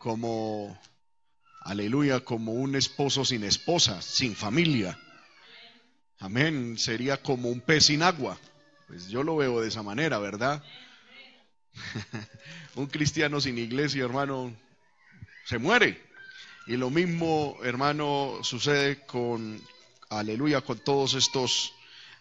como, aleluya, como un esposo sin esposa, sin familia. Amén, sería como un pez sin agua. Pues yo lo veo de esa manera, ¿verdad? un cristiano sin iglesia, hermano, se muere. Y lo mismo, hermano, sucede con, aleluya, con todos estos,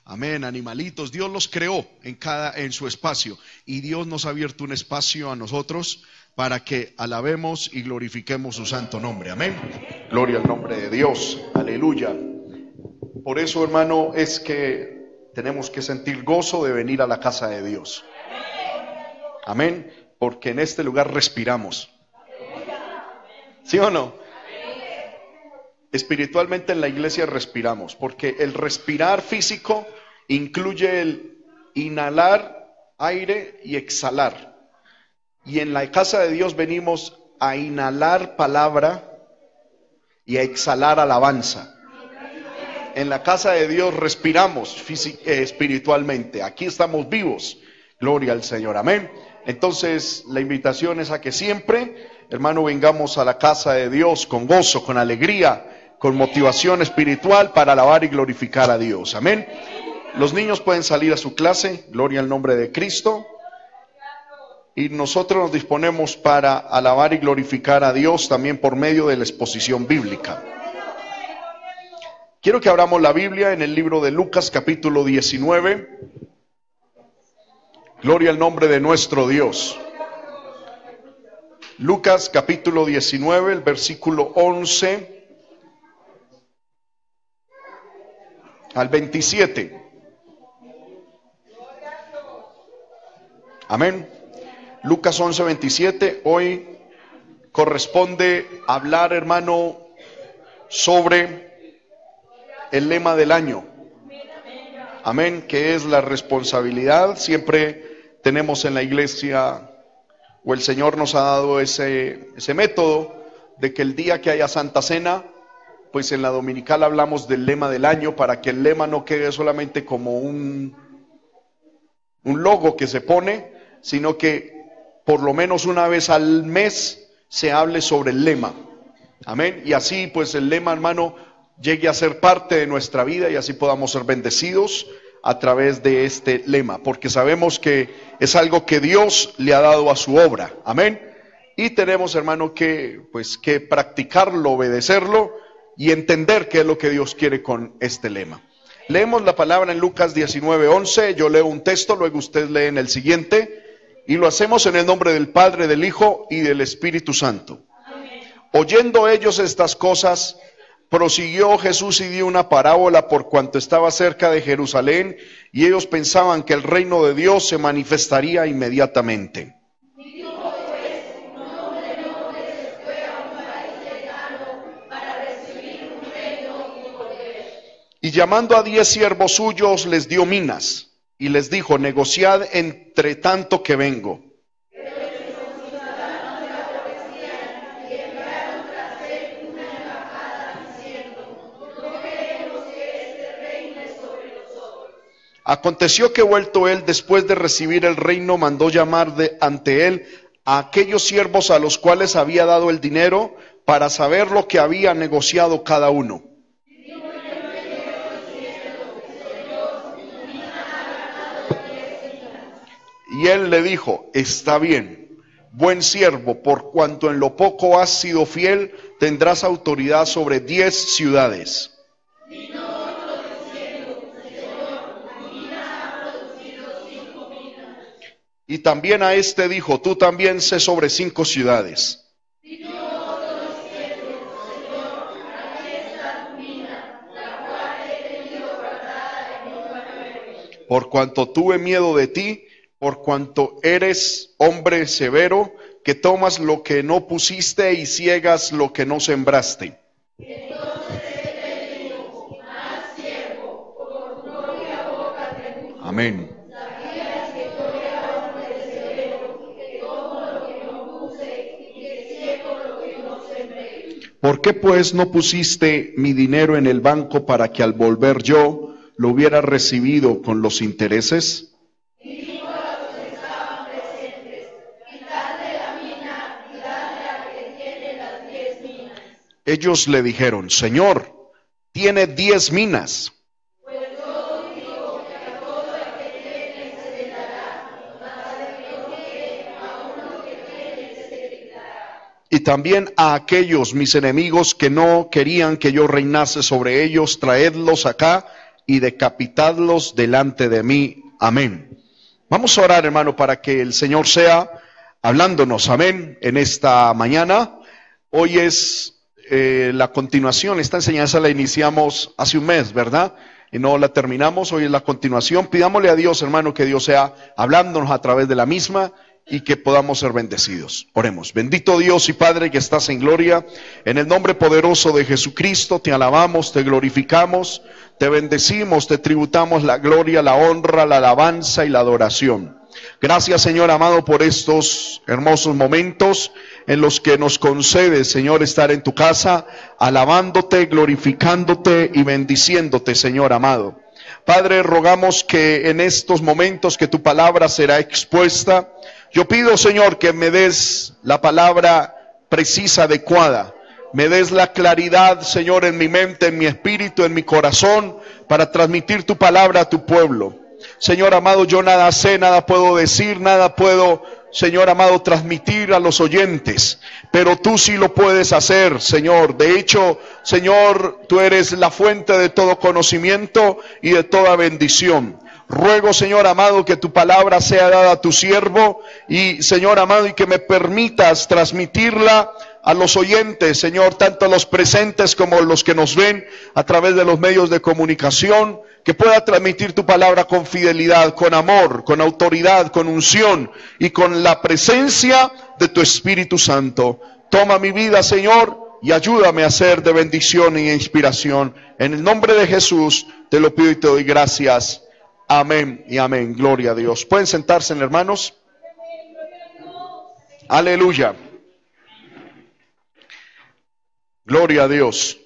amén, animalitos. Dios los creó en cada, en su espacio. Y Dios nos ha abierto un espacio a nosotros para que alabemos y glorifiquemos su santo nombre. Amén. Gloria al nombre de Dios. Aleluya. Por eso, hermano, es que tenemos que sentir gozo de venir a la casa de Dios. Amén. Porque en este lugar respiramos. ¿Sí o no? Espiritualmente en la iglesia respiramos, porque el respirar físico incluye el inhalar aire y exhalar. Y en la casa de Dios venimos a inhalar palabra y a exhalar alabanza. En la casa de Dios respiramos eh, espiritualmente. Aquí estamos vivos. Gloria al Señor. Amén. Entonces, la invitación es a que siempre, hermano, vengamos a la casa de Dios con gozo, con alegría, con motivación espiritual para alabar y glorificar a Dios. Amén. Los niños pueden salir a su clase. Gloria al nombre de Cristo y nosotros nos disponemos para alabar y glorificar a Dios también por medio de la exposición bíblica. Quiero que abramos la Biblia en el libro de Lucas capítulo 19. Gloria al nombre de nuestro Dios. Lucas capítulo 19, el versículo 11 al 27. Amén. Lucas 11, 27. Hoy corresponde hablar, hermano, sobre el lema del año. Amén, que es la responsabilidad. Siempre tenemos en la iglesia, o el Señor nos ha dado ese, ese método, de que el día que haya Santa Cena, pues en la dominical hablamos del lema del año para que el lema no quede solamente como un, un logo que se pone, sino que por lo menos una vez al mes se hable sobre el lema. Amén. Y así pues el lema, hermano, llegue a ser parte de nuestra vida y así podamos ser bendecidos a través de este lema, porque sabemos que es algo que Dios le ha dado a su obra. Amén. Y tenemos, hermano, que pues que practicarlo, obedecerlo y entender qué es lo que Dios quiere con este lema. Leemos la palabra en Lucas 19:11, yo leo un texto, luego usted lee en el siguiente y lo hacemos en el nombre del Padre, del Hijo y del Espíritu Santo. Oyendo ellos estas cosas, prosiguió Jesús y dio una parábola por cuanto estaba cerca de Jerusalén y ellos pensaban que el reino de Dios se manifestaría inmediatamente. Y llamando a diez siervos suyos les dio minas y les dijo, negociad entre tanto que vengo. Aconteció que vuelto él después de recibir el reino, mandó llamar de, ante él a aquellos siervos a los cuales había dado el dinero para saber lo que había negociado cada uno. Y él le dijo, está bien, buen siervo, por cuanto en lo poco has sido fiel, tendrás autoridad sobre diez ciudades. Y también a este dijo, tú también sé sobre cinco ciudades. Por cuanto tuve miedo de ti, por cuanto eres hombre severo, que tomas lo que no pusiste y ciegas lo que no sembraste. Amén. ¿Por qué pues no pusiste mi dinero en el banco para que al volver yo lo hubiera recibido con los intereses? Ellos le dijeron, Señor, tiene diez minas. y también a aquellos mis enemigos que no querían que yo reinase sobre ellos, traedlos acá y decapitadlos delante de mí. Amén. Vamos a orar, hermano, para que el Señor sea hablándonos, amén, en esta mañana. Hoy es eh, la continuación, esta enseñanza la iniciamos hace un mes, ¿verdad? Y no la terminamos, hoy es la continuación. Pidámosle a Dios, hermano, que Dios sea hablándonos a través de la misma y que podamos ser bendecidos. Oremos. Bendito Dios y Padre que estás en gloria, en el nombre poderoso de Jesucristo, te alabamos, te glorificamos, te bendecimos, te tributamos la gloria, la honra, la alabanza y la adoración. Gracias Señor amado por estos hermosos momentos en los que nos concedes, Señor, estar en tu casa, alabándote, glorificándote y bendiciéndote, Señor amado. Padre, rogamos que en estos momentos que tu palabra será expuesta, yo pido, Señor, que me des la palabra precisa, adecuada. Me des la claridad, Señor, en mi mente, en mi espíritu, en mi corazón, para transmitir tu palabra a tu pueblo. Señor amado, yo nada sé, nada puedo decir, nada puedo, Señor amado, transmitir a los oyentes, pero tú sí lo puedes hacer, Señor. De hecho, Señor, tú eres la fuente de todo conocimiento y de toda bendición. Ruego, Señor amado, que tu palabra sea dada a tu siervo y, Señor amado, y que me permitas transmitirla a los oyentes, Señor, tanto los presentes como los que nos ven a través de los medios de comunicación, que pueda transmitir tu palabra con fidelidad, con amor, con autoridad, con unción y con la presencia de tu Espíritu Santo. Toma mi vida, Señor, y ayúdame a ser de bendición e inspiración. En el nombre de Jesús te lo pido y te doy gracias. Amén y amén. Gloria a Dios. ¿Pueden sentarse, hermanos? Aleluya. Gloria a Dios.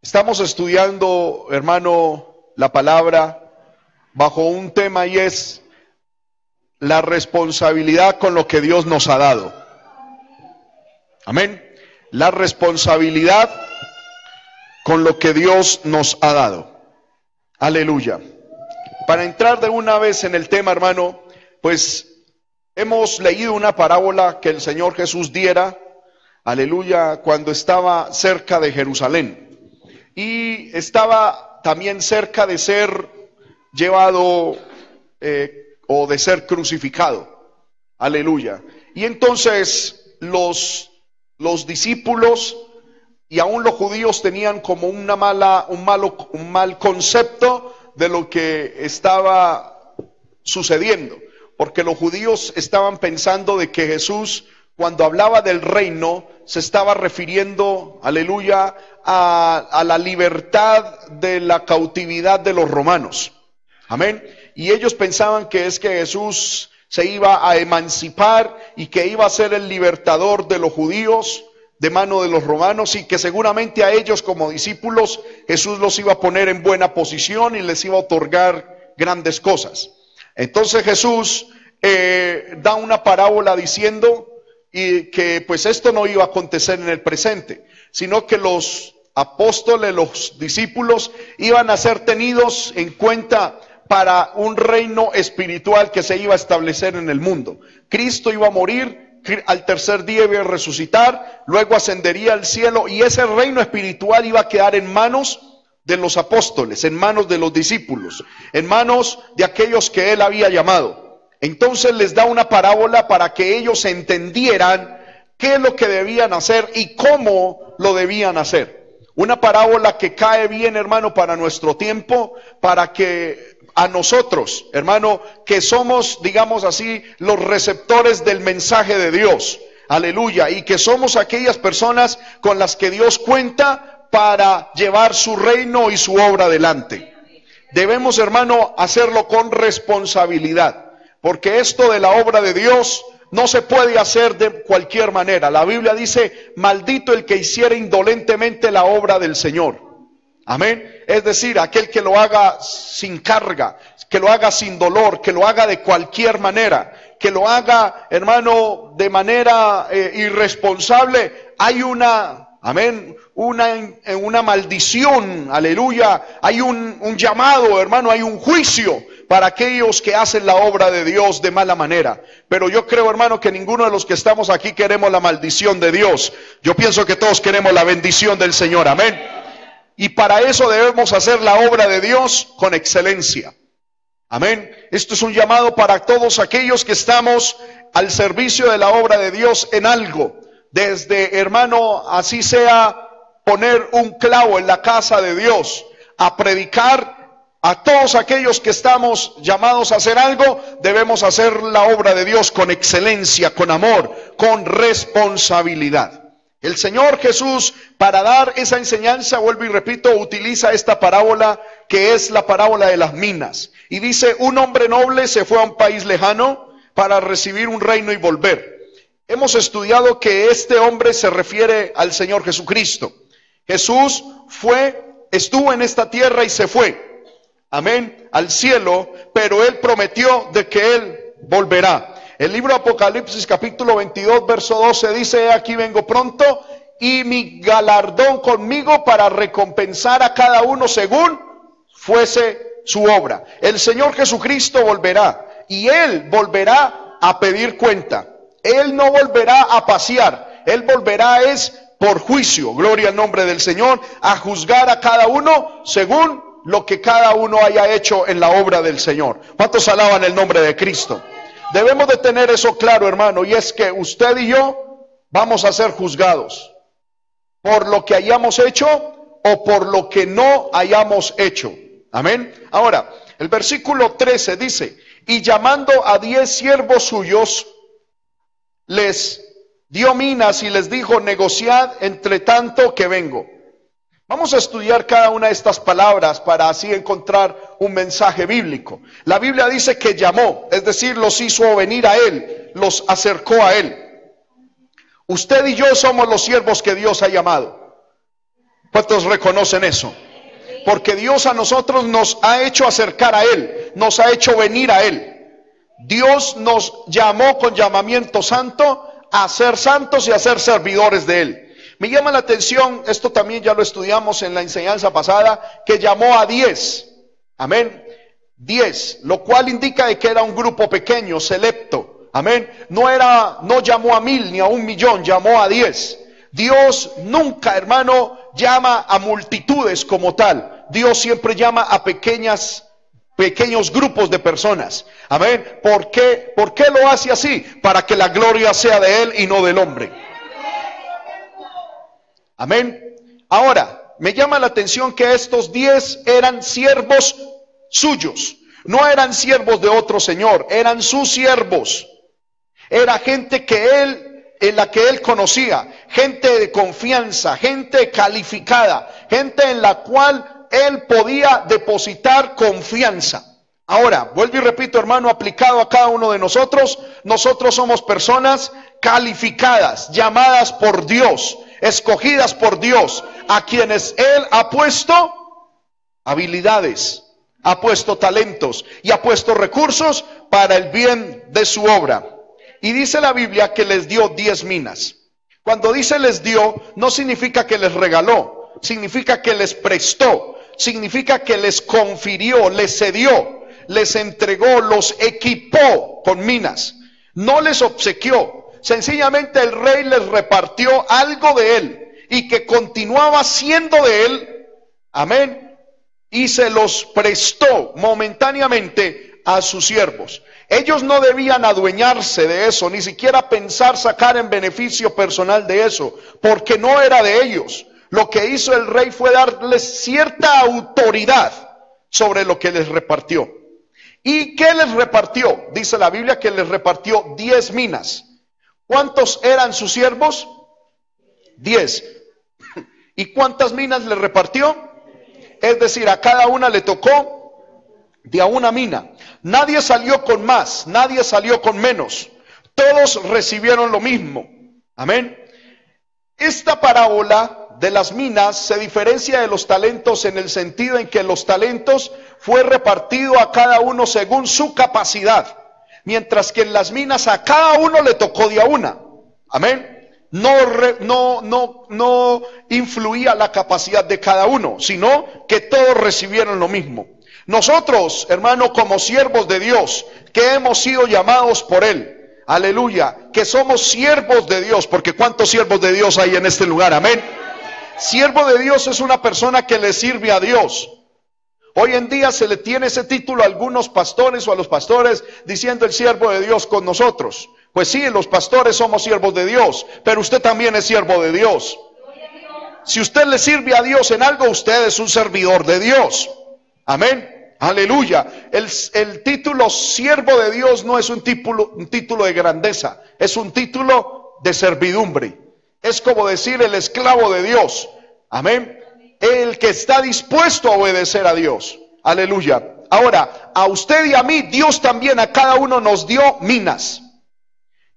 Estamos estudiando, hermano, la palabra bajo un tema y es la responsabilidad con lo que Dios nos ha dado. Amén. La responsabilidad con lo que Dios nos ha dado. Aleluya. Para entrar de una vez en el tema, hermano, pues hemos leído una parábola que el Señor Jesús diera, aleluya, cuando estaba cerca de Jerusalén. Y estaba también cerca de ser llevado eh, o de ser crucificado. Aleluya. Y entonces los, los discípulos y aún los judíos tenían como una mala, un, malo, un mal concepto de lo que estaba sucediendo, porque los judíos estaban pensando de que Jesús, cuando hablaba del reino, se estaba refiriendo, aleluya, a, la libertad de la cautividad de los romanos. Amén. Y ellos pensaban que es que Jesús se iba a emancipar y que iba a ser el libertador de los judíos de mano de los romanos y que seguramente a ellos como discípulos Jesús los iba a poner en buena posición y les iba a otorgar grandes cosas. Entonces Jesús eh, da una parábola diciendo y que pues esto no iba a acontecer en el presente, sino que los apóstoles, los discípulos iban a ser tenidos en cuenta para un reino espiritual que se iba a establecer en el mundo. Cristo iba a morir al tercer día iba a resucitar, luego ascendería al cielo y ese reino espiritual iba a quedar en manos de los apóstoles, en manos de los discípulos, en manos de aquellos que él había llamado. Entonces les da una parábola para que ellos entendieran qué es lo que debían hacer y cómo lo debían hacer. Una parábola que cae bien, hermano, para nuestro tiempo, para que a nosotros, hermano, que somos, digamos así, los receptores del mensaje de Dios. Aleluya. Y que somos aquellas personas con las que Dios cuenta para llevar su reino y su obra adelante. Debemos, hermano, hacerlo con responsabilidad. Porque esto de la obra de Dios no se puede hacer de cualquier manera. La Biblia dice, maldito el que hiciera indolentemente la obra del Señor. Amén. Es decir, aquel que lo haga sin carga, que lo haga sin dolor, que lo haga de cualquier manera, que lo haga, hermano, de manera eh, irresponsable. Hay una, Amén. Una, maldición, aleluya. Hay un llamado, hermano, hay un juicio para aquellos que hacen la obra de Dios de mala manera. Pero yo creo, hermano, que ninguno de los que estamos aquí queremos la maldición de Dios. Yo pienso que todos queremos la bendición del Señor. Amén. Y para eso debemos hacer la obra de Dios con excelencia. Amén. Esto es un llamado para todos aquellos que estamos al servicio de la obra de Dios en algo. Desde, hermano, así sea poner un clavo en la casa de Dios, a predicar a todos aquellos que estamos llamados a hacer algo, debemos hacer la obra de Dios con excelencia, con amor, con responsabilidad. El Señor Jesús, para dar esa enseñanza, vuelvo y repito, utiliza esta parábola que es la parábola de las minas. Y dice, un hombre noble se fue a un país lejano para recibir un reino y volver. Hemos estudiado que este hombre se refiere al Señor Jesucristo. Jesús fue, estuvo en esta tierra y se fue amén, al cielo, pero él prometió de que él volverá. El libro Apocalipsis capítulo 22, verso 12 dice, aquí vengo pronto y mi galardón conmigo para recompensar a cada uno según fuese su obra. El Señor Jesucristo volverá y él volverá a pedir cuenta. Él no volverá a pasear, él volverá es por juicio, gloria al nombre del Señor, a juzgar a cada uno según lo que cada uno haya hecho en la obra del Señor. ¿Cuántos alaban el nombre de Cristo? Debemos de tener eso claro, hermano, y es que usted y yo vamos a ser juzgados por lo que hayamos hecho o por lo que no hayamos hecho. Amén. Ahora, el versículo 13 dice, y llamando a diez siervos suyos, les dio minas y les dijo, negociad entre tanto que vengo. Vamos a estudiar cada una de estas palabras para así encontrar un mensaje bíblico. La Biblia dice que llamó, es decir, los hizo venir a Él, los acercó a Él. Usted y yo somos los siervos que Dios ha llamado. ¿Cuántos reconocen eso? Porque Dios a nosotros nos ha hecho acercar a Él, nos ha hecho venir a Él. Dios nos llamó con llamamiento santo a ser santos y a ser servidores de Él. Me llama la atención, esto también ya lo estudiamos en la enseñanza pasada, que llamó a diez. Amén. Diez, lo cual indica de que era un grupo pequeño, selecto. Amén. No era, no llamó a mil ni a un millón, llamó a diez. Dios nunca, hermano, llama a multitudes como tal. Dios siempre llama a pequeñas pequeños grupos de personas. Amén. ¿Por qué? ¿Por qué lo hace así? Para que la gloria sea de él y no del hombre. Amén. Ahora, me llama la atención que estos diez eran siervos suyos. No eran siervos de otro señor, eran sus siervos. Era gente que él, en la que él conocía, gente de confianza, gente calificada, gente en la cual él podía depositar confianza. Ahora, vuelvo y repito, hermano, aplicado a cada uno de nosotros, nosotros somos personas calificadas, llamadas por Dios, escogidas por Dios, a quienes Él ha puesto habilidades, ha puesto talentos y ha puesto recursos para el bien de su obra. Y dice la Biblia que les dio diez minas. Cuando dice les dio, no significa que les regaló, significa que les prestó, significa que les confirió, les cedió, les entregó, los equipó con minas. No les obsequió, Sencillamente el rey les repartió algo de él y que continuaba siendo de él. Amén. Y se los prestó momentáneamente a sus siervos. Ellos no debían adueñarse de eso, ni siquiera pensar sacar en beneficio personal de eso, porque no era de ellos. Lo que hizo el rey fue darles cierta autoridad sobre lo que les repartió. ¿Y qué les repartió? Dice la Biblia que les repartió diez minas. ¿Cuántos eran sus siervos? Diez. ¿Y cuántas minas le repartió? Es decir, a cada una le tocó de a una mina. Nadie salió con más, nadie salió con menos. Todos recibieron lo mismo. Amén. Esta parábola de las minas se diferencia de los talentos en el sentido en que los talentos fue repartido a cada uno según su capacidad mientras que en las minas a cada uno le tocó de a una. Amén. no, no, no, no influía la capacidad de cada uno, sino que todos recibieron lo mismo. Nosotros, hermano, como siervos de Dios, que hemos sido llamados por Él, aleluya, que somos siervos de Dios, porque ¿cuántos siervos de Dios hay en este lugar? Amén. Siervo de Dios es una persona que le sirve a Dios. Hoy en día se le tiene ese título a algunos pastores o a los pastores diciendo el siervo de Dios con nosotros. Pues sí, los pastores somos siervos de Dios, pero usted también es siervo de Dios. Si usted le sirve a Dios en algo, usted es un servidor de Dios. Amén. Aleluya. El, el título siervo de Dios no es un título, un título de grandeza, es un título de servidumbre. Es como decir el esclavo de Dios. Amén. El que está dispuesto a obedecer a Dios. Aleluya. Ahora, a usted y a mí, Dios también a cada uno nos dio minas.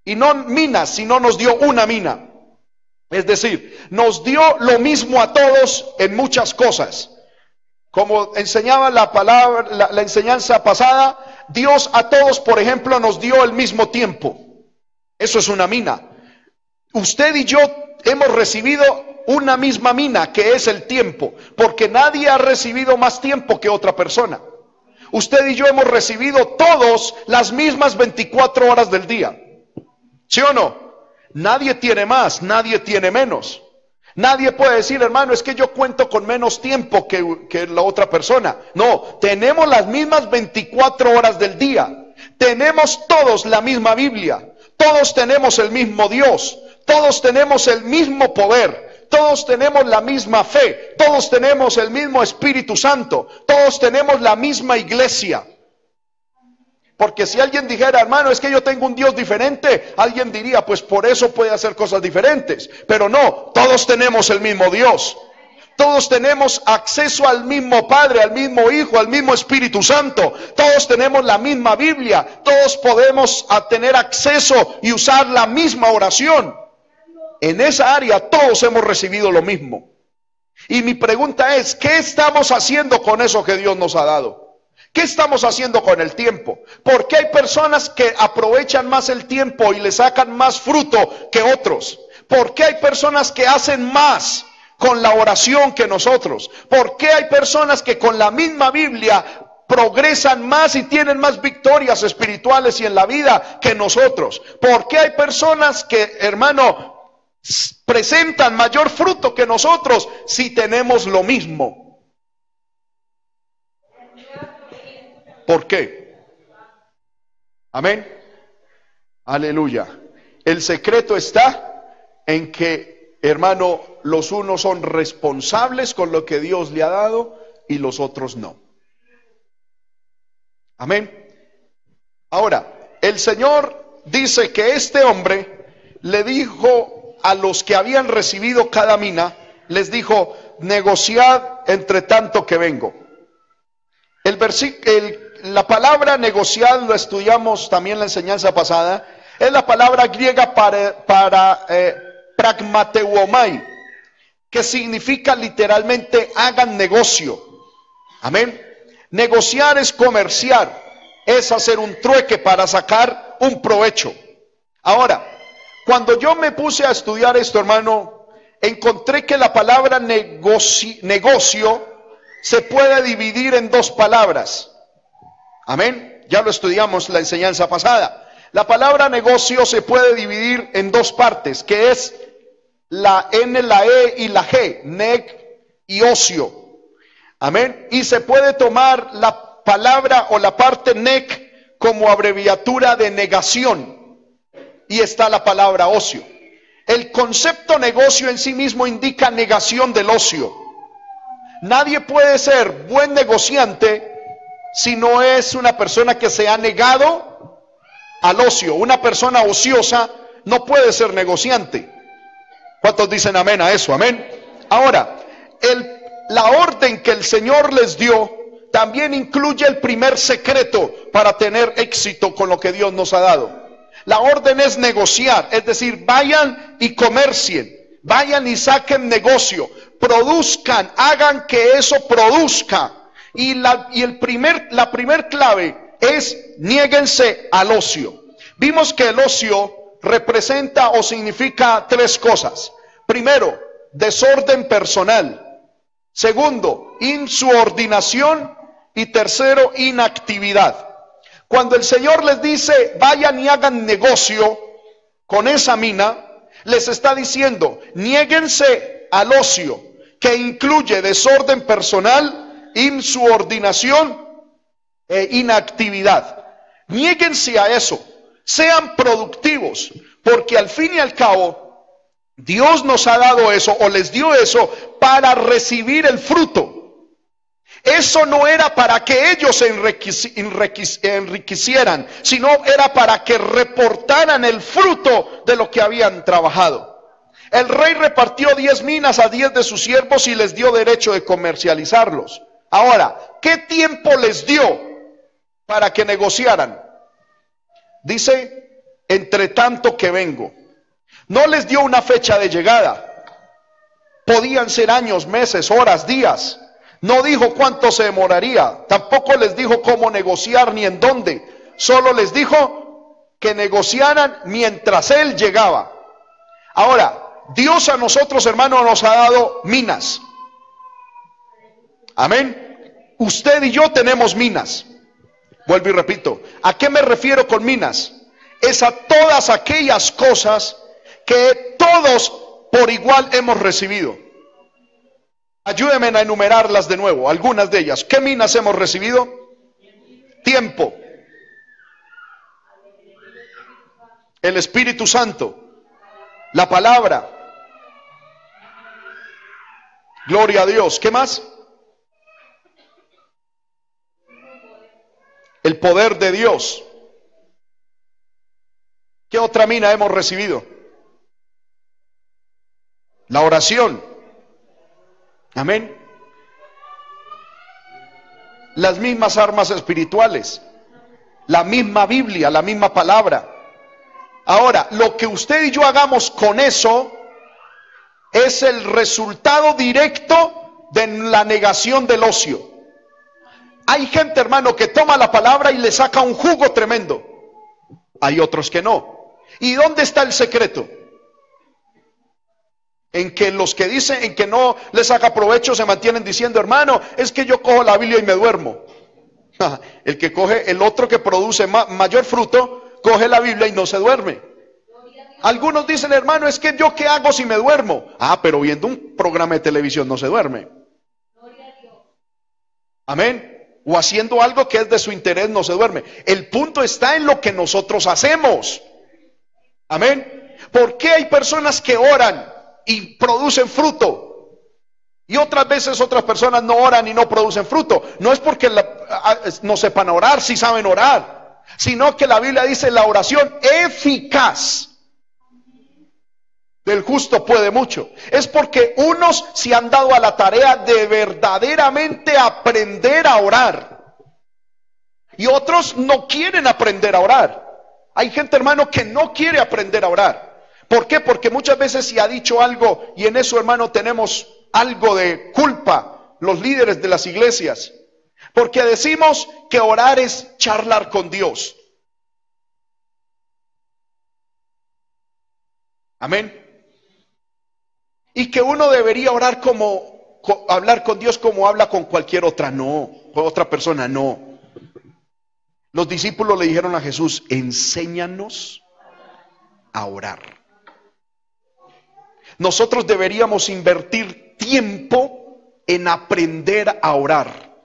Y no minas, sino nos dio una mina. Es decir, nos dio lo mismo a todos en muchas cosas. Como enseñaba la palabra, la, la, enseñanza pasada, Dios a todos, por ejemplo, nos dio el mismo tiempo. Eso es una mina. Usted y yo hemos recibido una misma mina, que es el tiempo, porque nadie ha recibido más tiempo que otra persona. Usted y yo hemos recibido todos las mismas 24 horas del día. ¿Sí o no? Nadie tiene más, nadie tiene menos. Nadie puede decir, hermano, es que yo cuento con menos tiempo que, que, la otra persona. No, tenemos las mismas 24 horas del día. Tenemos todos la misma Biblia. Todos tenemos el mismo Dios. Todos tenemos el mismo poder. Todos tenemos la misma fe. Todos tenemos el mismo Espíritu Santo. Todos tenemos la misma iglesia. Porque si alguien dijera, hermano, es que yo tengo un Dios diferente, alguien diría, pues por eso puede hacer cosas diferentes. Pero no, todos tenemos el mismo Dios. Todos tenemos acceso al mismo Padre, al mismo Hijo, al mismo Espíritu Santo. Todos tenemos la misma Biblia. Todos podemos tener acceso y usar la misma oración. En esa área todos hemos recibido lo mismo. Y mi pregunta es, ¿qué estamos haciendo con eso que Dios nos ha dado? ¿Qué estamos haciendo con el tiempo? Porque hay personas que aprovechan más el tiempo y le sacan más fruto que otros. ¿Por qué hay personas que hacen más con la oración que nosotros? ¿Por qué hay personas que con la misma Biblia progresan más y tienen más victorias espirituales y en la vida que nosotros? ¿Por qué hay personas que, hermano, presentan mayor fruto que nosotros si tenemos lo mismo? ¿Por qué? Amén. Aleluya. El secreto está en que, hermano, los unos son responsables con lo que Dios le ha dado y los otros no. Amén. Ahora, el Señor dice que este hombre le dijo a los que habían recibido cada mina, les dijo, negociad entre tanto que vengo. El, la palabra negociar, lo estudiamos también en la enseñanza pasada, es la palabra griega para, para eh, pragmateuomai, que significa literalmente hagan negocio. Amén. Negociar es comerciar, es hacer un trueque para sacar un provecho. Ahora, cuando yo me puse a estudiar esto, hermano, encontré que la palabra negocio, se puede dividir en dos palabras. Amén. Ya lo estudiamos la enseñanza pasada. La palabra negocio se puede dividir en dos partes, que es la N, la E y la G, neg y ocio. Amén. Y se puede tomar la palabra o la parte neg como abreviatura de negación. Y está la palabra ocio. El concepto negocio en sí mismo indica negación del ocio. Nadie puede ser buen negociante si no es una persona que se ha negado al ocio. Una persona ociosa no puede ser negociante. ¿Cuántos dicen amén a eso? Amén. Ahora, el, la orden que el Señor les dio también incluye el primer secreto para tener éxito con lo que Dios nos ha dado. La orden es negociar, es decir, vayan y comercien, vayan y saquen negocio, produzcan, hagan que eso produzca. Y la, y el primer, la primer clave es niéguense al ocio. Vimos que el ocio representa o significa tres cosas. Primero, desorden personal. Segundo, insubordinación. Y tercero, inactividad. Cuando el Señor les dice, vayan y hagan negocio con esa mina, les está diciendo, niéguense al ocio, que incluye desorden personal, insubordinación e inactividad. Niéguense a eso, sean productivos, porque al fin y al cabo, Dios nos ha dado eso o les dio eso para recibir el fruto. Eso no era para que ellos se enriquecieran, sino era para que reportaran el fruto de lo que habían trabajado. El rey repartió diez minas a diez de sus siervos y les dio derecho de comercializarlos. Ahora, ¿qué tiempo les dio para que negociaran? Dice, entre tanto que vengo. No les dio una fecha de llegada. Podían ser años, meses, horas, días. No dijo cuánto se demoraría. Tampoco les dijo cómo negociar ni en dónde. Solo les dijo que negociaran mientras él llegaba. Ahora, Dios a nosotros, hermanos, nos ha dado minas. Amén. Usted y yo tenemos minas. Vuelvo y repito. ¿A qué me refiero con minas? Es a todas aquellas cosas que todos por igual hemos recibido. Ayúdenme a enumerarlas de nuevo, algunas de ellas. ¿Qué minas hemos recibido? Tiempo. El Espíritu Santo. La palabra. Gloria a Dios. ¿Qué más? El poder de Dios. ¿Qué otra mina hemos recibido? La oración. Amén. Las mismas armas espirituales. La misma Biblia, la misma palabra. Ahora, lo que usted y yo hagamos con eso es el resultado directo de la negación del ocio. Hay gente, hermano, que toma la palabra y le saca un jugo tremendo. Hay otros que no. ¿Y dónde está el secreto? En que los que dicen, en que no les saca provecho, se mantienen diciendo, hermano, es que yo cojo la Biblia y me duermo. El que coge, el otro que produce mayor fruto, coge la Biblia y no se duerme. Algunos dicen, hermano, es que yo qué hago si me duermo. Ah, pero viendo un programa de televisión no se duerme. Amén. O haciendo algo que es de su interés no se duerme. El punto está en lo que nosotros hacemos. Amén. ¿Por qué hay personas que oran y producen fruto? Y otras veces otras personas no oran y no producen fruto. No es porque no sepan orar, si saben orar, sino que la Biblia dice la oración eficaz del justo puede mucho. Es porque unos se han dado a la tarea de verdaderamente aprender a orar. Y otros no quieren aprender a orar. Hay gente, hermano, que no quiere aprender a orar. ¿Por qué? Porque muchas veces se ha dicho algo y en eso, hermano, tenemos algo de culpa los líderes de las iglesias. Porque decimos que orar es charlar con Dios. Amén y que uno debería orar como, hablar con Dios como habla con cualquier otra, no, con otra persona, no. Los discípulos le dijeron a Jesús, enséñanos a orar. Nosotros deberíamos invertir tiempo en aprender a orar.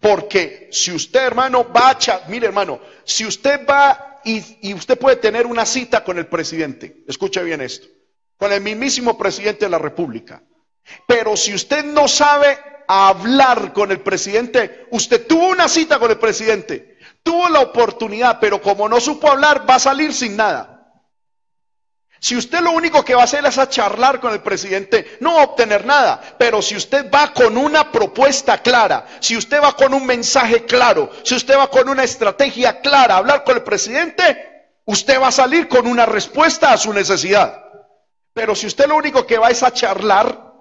Porque si usted, hermano, va a, mire, hermano, si usted va y, y usted puede tener una cita con el presidente, escuche bien esto con el mismísimo presidente de la República. Pero si usted no sabe hablar con el presidente, usted tuvo una cita con el presidente, tuvo la oportunidad, pero como no supo hablar, va a salir sin nada. Si usted lo único que va a hacer es a charlar con el presidente, no va a obtener nada. Pero si usted va con una propuesta clara, si usted va con un mensaje claro, si usted va con una estrategia clara a hablar con el presidente, usted va a salir con una respuesta a su necesidad. Pero si usted lo único que va es a charlar,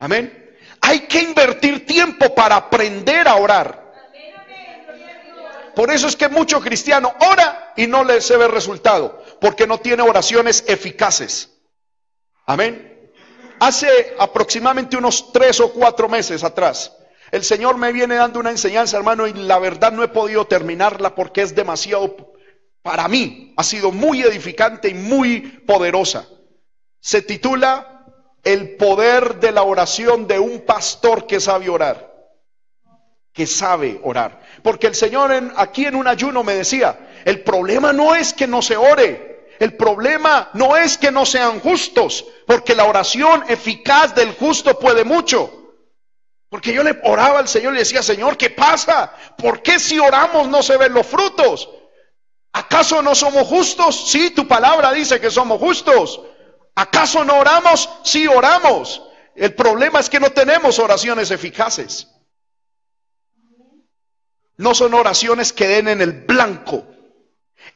amén, hay que invertir tiempo para aprender a orar. Por eso es que mucho cristiano ora y no le se ve resultado, porque no tiene oraciones eficaces. Amén. Hace aproximadamente unos tres o cuatro meses atrás, el Señor me viene dando una enseñanza, hermano, y la verdad no he podido terminarla porque es demasiado, para mí, ha sido muy edificante y muy poderosa. Se titula El poder de la oración de un pastor que sabe orar. Que sabe orar. Porque el Señor en, aquí en un ayuno me decía, el problema no es que no se ore, el problema no es que no sean justos, porque la oración eficaz del justo puede mucho. Porque yo le oraba al Señor y le decía, Señor, ¿qué pasa? ¿Por qué si oramos no se ven los frutos? ¿Acaso no somos justos? Sí, tu palabra dice que somos justos. ¿Acaso no oramos? Sí, oramos. El problema es que no tenemos oraciones eficaces. No son oraciones que den en el blanco,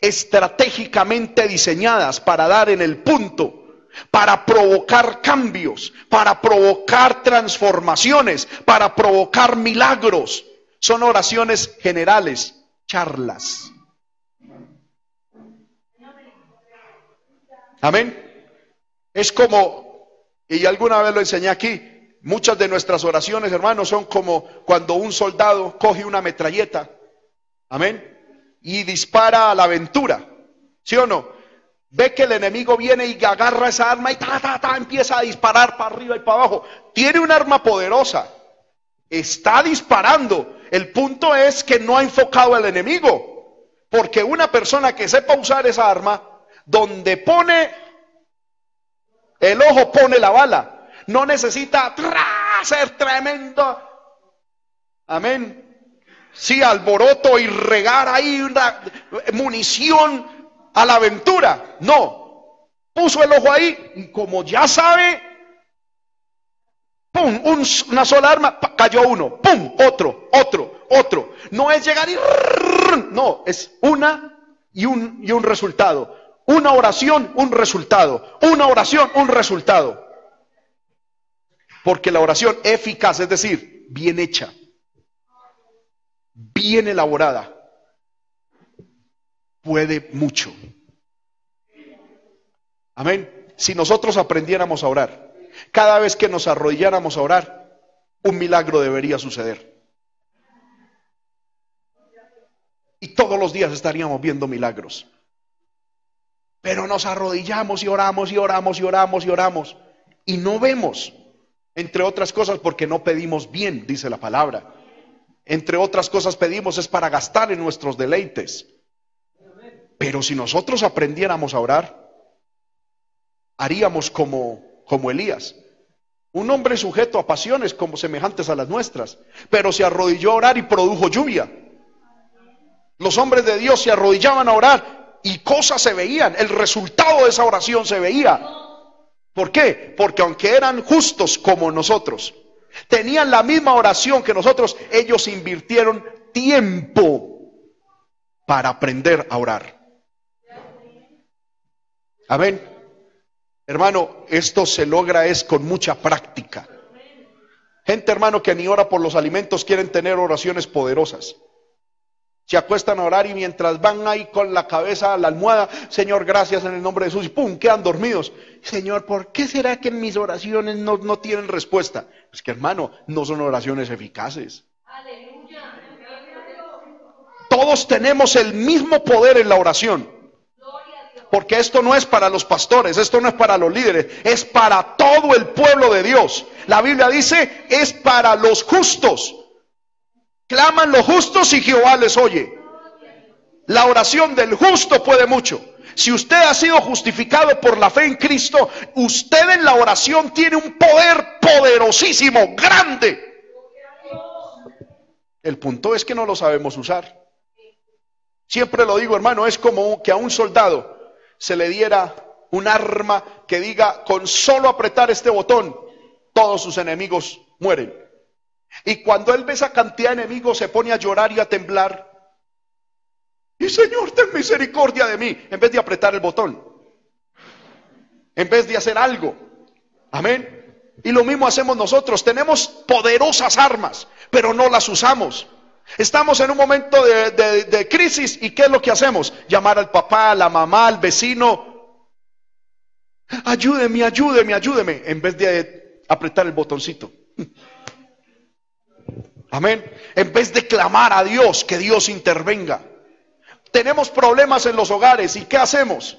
estratégicamente diseñadas para dar en el punto para provocar cambios, para provocar transformaciones, para provocar milagros. Son oraciones generales, charlas. Amén. Es como, y alguna vez lo enseñé aquí, muchas de nuestras oraciones, hermanos, son como cuando un soldado coge una metralleta, amén, y dispara a la aventura, ¿sí o no? ve que el enemigo viene y agarra esa arma y ta, ta, ta, empieza a disparar para arriba y para abajo. Tiene un arma poderosa. Está disparando. El punto es que no ha enfocado al enemigo. Porque una persona que sepa usar esa arma, donde pone el ojo, pone la bala. No necesita ser tremendo. Amén. Sí, alboroto y regar ahí una munición a la aventura. No, puso el ojo ahí y como ya sabe, ¡pum! una sola arma, cayó uno, ¡pum! Otro, otro, otro. No es llegar y... No, es una y un, y un resultado. Una oración, un resultado. Una oración, un resultado. Porque la oración eficaz, es decir, bien hecha, bien elaborada, puede mucho. Amén. Si nosotros aprendiéramos a orar, cada vez que nos arrodilláramos a orar, un milagro debería suceder. Y todos los días estaríamos viendo milagros. Pero nos arrodillamos y oramos y oramos y oramos y oramos. Y no vemos, entre otras cosas, porque no pedimos bien, dice la palabra. Entre otras cosas pedimos es para gastar en nuestros deleites. Pero si nosotros aprendiéramos a orar, haríamos como, como Elías. Un hombre sujeto a pasiones como semejantes a las nuestras, pero se arrodilló a orar y produjo lluvia. Los hombres de Dios se arrodillaban a orar y cosas se veían, el resultado de esa oración se veía. ¿Por qué? Porque aunque eran justos como nosotros, tenían la misma oración que nosotros, ellos invirtieron tiempo para aprender a orar. Amén. Hermano, esto se logra es con mucha práctica. Gente, hermano, que ni ora por los alimentos quieren tener oraciones poderosas. Se acuestan a orar y mientras van ahí con la cabeza a la almohada, Señor, gracias en el nombre de Jesús, y pum, quedan dormidos. Señor, ¿por qué será que mis oraciones no, no tienen respuesta? Es que, hermano, no son oraciones eficaces. Todos tenemos el mismo poder en la oración. Porque esto no es para los pastores, esto no es para los líderes, es para todo el pueblo de Dios. La Biblia dice, es para los justos. Claman los justos y Jehová les oye. La oración del justo puede mucho. Si usted ha sido justificado por la fe en Cristo, usted en la oración tiene un poder poderosísimo, grande. El punto es que no lo sabemos usar. Siempre lo digo, hermano, es como que a un soldado se le diera un arma que diga, con solo apretar este botón, todos sus enemigos mueren. Y cuando él ve esa cantidad de enemigos, se pone a llorar y a temblar. Y Señor, ten misericordia de mí, en vez de apretar el botón, en vez de hacer algo. Amén. Y lo mismo hacemos nosotros. Tenemos poderosas armas, pero no las usamos. Estamos en un momento de, crisis y ¿qué es lo que hacemos? Llamar al papá, a la mamá, al vecino. Ayúdeme, ayúdeme, ayúdeme, en vez de apretar el botoncito. Amén. En vez de clamar a Dios, que Dios intervenga. Tenemos problemas en los hogares y ¿qué hacemos?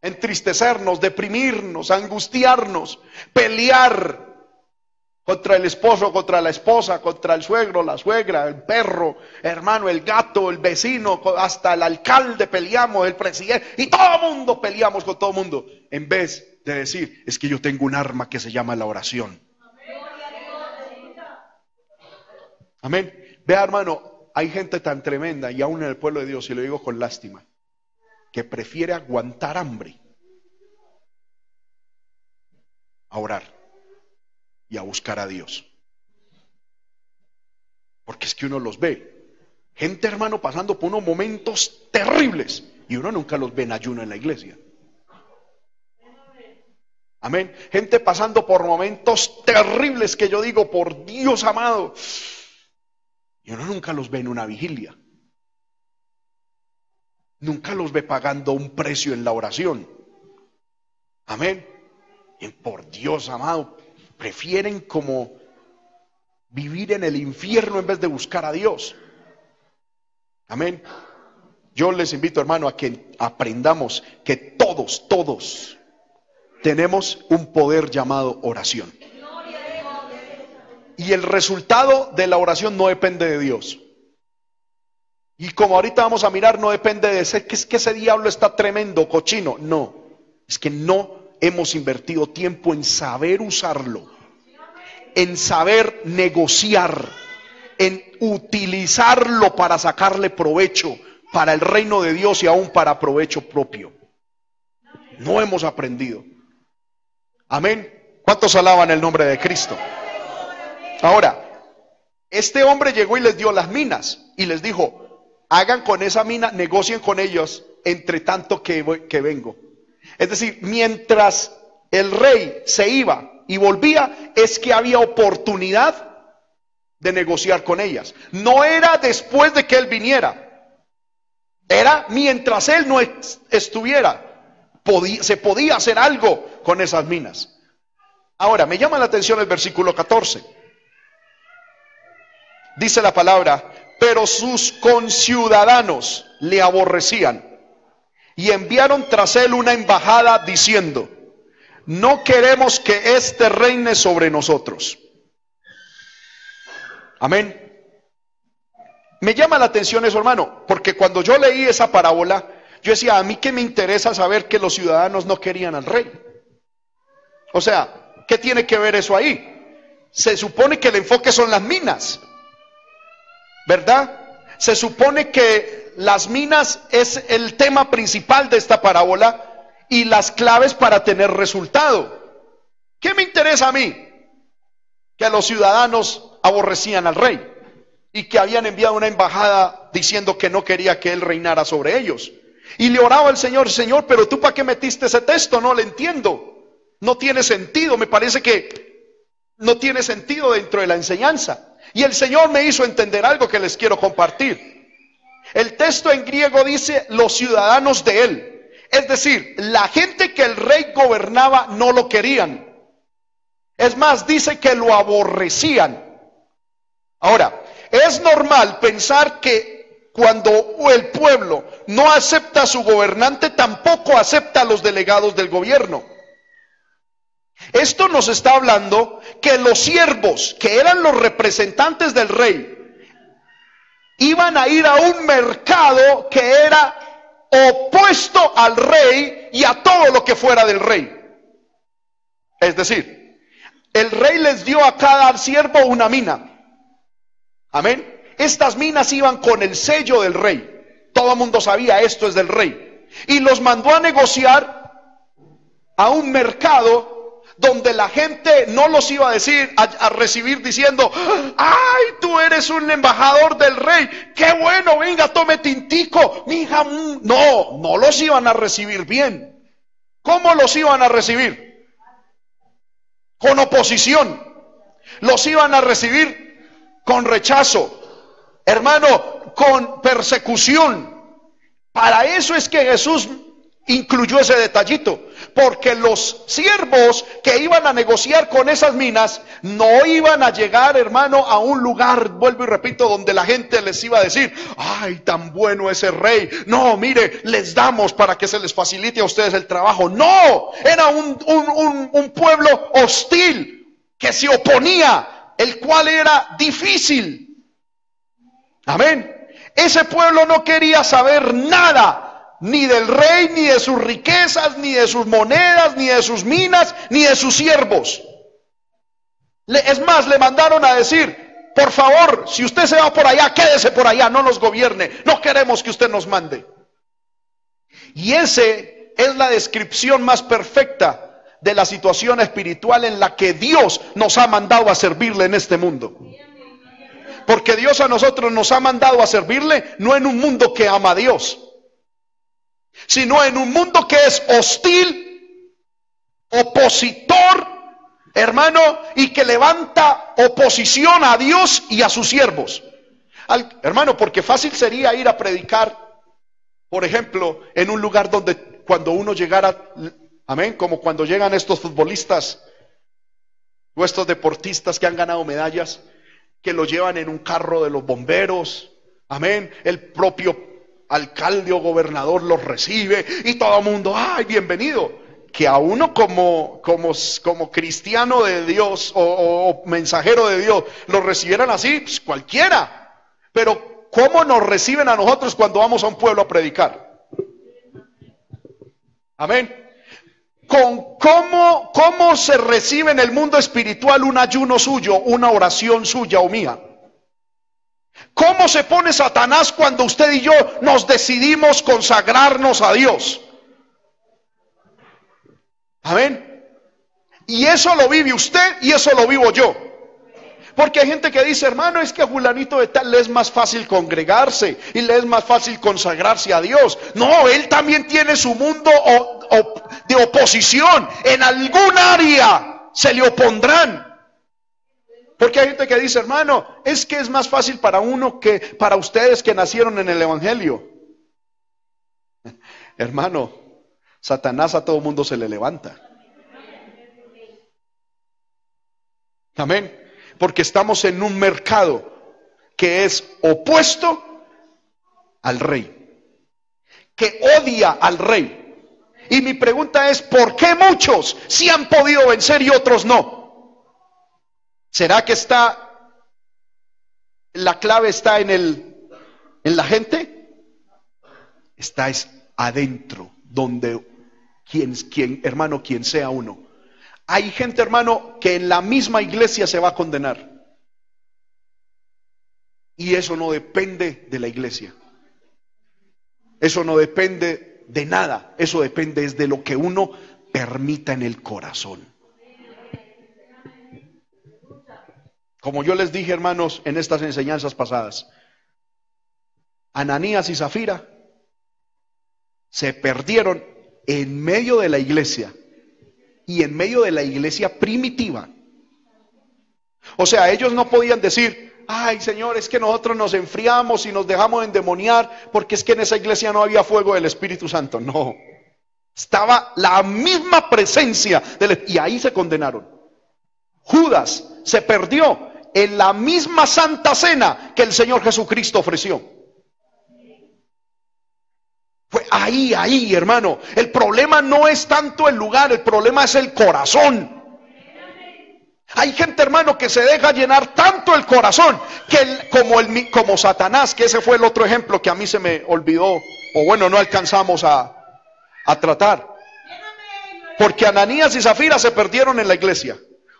Entristecernos, deprimirnos, angustiarnos, pelear, contra el esposo, contra la esposa, contra el suegro, la suegra, el perro, hermano, el gato, el vecino, hasta el alcalde peleamos, el presidente, y todo el mundo peleamos con todo el mundo, en vez de decir, es que yo tengo un arma que se llama la oración. Amén. Vea, hermano, hay gente tan tremenda, y aún en el pueblo de Dios, y lo digo con lástima, que prefiere aguantar hambre a orar y a buscar a Dios. Porque es que uno los ve. Gente, hermano, pasando por unos momentos terribles y uno nunca los ve en ayuno en la iglesia. Amén. Gente pasando por momentos terribles que yo digo, por Dios amado. Y uno nunca los ve en una vigilia. Nunca los ve pagando un precio en la oración. Amén. Y por Dios amado, prefieren como vivir en el infierno en vez de buscar a Dios. Amén. Yo les invito, hermano, a que aprendamos que todos, todos tenemos un poder llamado oración. Y el resultado de la oración no depende de Dios. Y como ahorita vamos a mirar, no depende de ese, que es que ese diablo está tremendo, cochino. No, es que no hemos invertido tiempo en saber usarlo, en saber negociar, en utilizarlo para sacarle provecho para el reino de Dios y aún para provecho propio. No hemos aprendido. Amén. ¿Cuántos alaban el nombre de Cristo? Ahora, este hombre llegó y les dio las minas y les dijo, hagan con esa mina, negocien con ellos entre tanto que, vengo. Es decir, mientras el rey se iba y volvía, es que había oportunidad de negociar con ellas. No era después de que él viniera, era mientras él no estuviera. se podía hacer algo con esas minas. Ahora, me llama la atención el versículo 14. Dice la palabra, pero sus conciudadanos le aborrecían y enviaron tras él una embajada diciendo, no queremos que éste reine sobre nosotros. Amén. Me llama la atención eso, hermano, porque cuando yo leí esa parábola, yo decía, a mí que me interesa saber que los ciudadanos no querían al rey. O sea, ¿qué tiene que ver eso ahí? Se supone que el enfoque son las minas, ¿verdad? Se supone que las minas es el tema principal de esta parábola y las claves para tener resultado. ¿Qué me interesa a mí? Que los ciudadanos aborrecían al rey y que habían enviado una embajada diciendo que no quería que él reinara sobre ellos. Y le oraba al Señor, Señor, pero tú para qué metiste ese texto? No le entiendo. No tiene sentido, me parece que no tiene sentido dentro de la enseñanza. Y el Señor me hizo entender algo que les quiero compartir. El texto en griego dice los ciudadanos de él. Es decir, la gente que el rey gobernaba no lo querían. Es más, dice que lo aborrecían. Ahora, es normal pensar que cuando el pueblo no acepta a su gobernante, tampoco acepta a los delegados del gobierno. Esto nos está hablando que los siervos, que eran los representantes del rey, iban a ir a un mercado que era opuesto al rey y a todo lo que fuera del rey. Es decir, el rey les dio a cada siervo una mina. Amén. Estas minas iban con el sello del rey. Todo el mundo sabía esto es del rey. Y los mandó a negociar a un mercado donde la gente no los iba a decir, a, recibir diciendo, ay, tú eres un embajador del rey, qué bueno, venga, tome tintico, mi hija, mm". no, no los iban a recibir bien. ¿Cómo los iban a recibir? Con oposición. Los iban a recibir con rechazo. hermano, con persecución. Para eso es que Jesús incluyó ese detallito, porque los siervos que iban a negociar con esas minas no iban a llegar, hermano, a un lugar, vuelvo y repito, donde la gente les iba a decir, ay, tan bueno ese rey, no, mire, les damos para que se les facilite a ustedes el trabajo. No, era un, un, pueblo hostil que se oponía, el cual era difícil. Amén. Ese pueblo no quería saber nada ni del rey, ni de sus riquezas, ni de sus monedas, ni de sus minas, ni de sus siervos. es más, le mandaron a decir, por favor, si usted se va por allá, quédese por allá, no nos gobierne, no queremos que usted nos mande. Y ese es la descripción más perfecta de la situación espiritual en la que Dios nos ha mandado a servirle en este mundo. Porque Dios a nosotros nos ha mandado a servirle no en un mundo que ama a Dios, sino en un mundo que es hostil, opositor, hermano, y que levanta oposición a Dios y a sus siervos. hermano, porque fácil sería ir a predicar, por ejemplo, en un lugar donde cuando uno llegara, amén, como cuando llegan estos futbolistas o estos deportistas que han ganado medallas, que lo llevan en un carro de los bomberos, amén, el propio alcalde o gobernador los recibe y todo el mundo, ay, bienvenido. Que a uno como, como, como cristiano de Dios o, mensajero de Dios lo recibieran así, pues cualquiera. Pero ¿cómo nos reciben a nosotros cuando vamos a un pueblo a predicar? Amén. Con cómo, cómo se recibe en el mundo espiritual un ayuno suyo, una oración suya o mía. ¿Cómo se pone Satanás cuando usted y yo nos decidimos consagrarnos a Dios? Amén. Y eso lo vive usted y eso lo vivo yo. Porque hay gente que dice, hermano, es que a Julanito de tal le es más fácil congregarse y le es más fácil consagrarse a Dios. No, él también tiene su mundo de oposición. En algún área se le opondrán. Porque hay gente que dice, hermano, es que es más fácil para uno que para ustedes que nacieron en el Evangelio. Hermano, Satanás a todo mundo se le levanta. Amén. Porque estamos en un mercado que es opuesto al rey, que odia al rey. Y mi pregunta es, ¿por qué muchos sí han podido vencer y otros no? ¿Será que está, la clave está en el, en la gente? Está es adentro, donde quien, quien, hermano, quien sea uno. Hay gente, hermano, que en la misma iglesia se va a condenar. Y eso no depende de la iglesia. Eso no depende de nada. Eso depende de lo que uno permita en el corazón. Como yo les dije, hermanos, en estas enseñanzas pasadas, Ananías y Zafira se perdieron en medio de la iglesia y en medio de la iglesia primitiva. O sea, ellos no podían decir, ay Señor, es que nosotros nos enfriamos y nos dejamos endemoniar porque es que en esa iglesia no había fuego del Espíritu Santo. No, estaba la misma presencia del, y ahí se condenaron. Judas se perdió en la misma santa cena que el Señor Jesucristo ofreció. Fue ahí, ahí, hermano. El problema no es tanto el lugar, el problema es el corazón. Hay gente, hermano, que se deja llenar tanto el corazón que como, el, como Satanás, que ese fue el otro ejemplo que a mí se me olvidó, o bueno, no alcanzamos a, a tratar. Porque Ananías y Zafira se perdieron en la iglesia.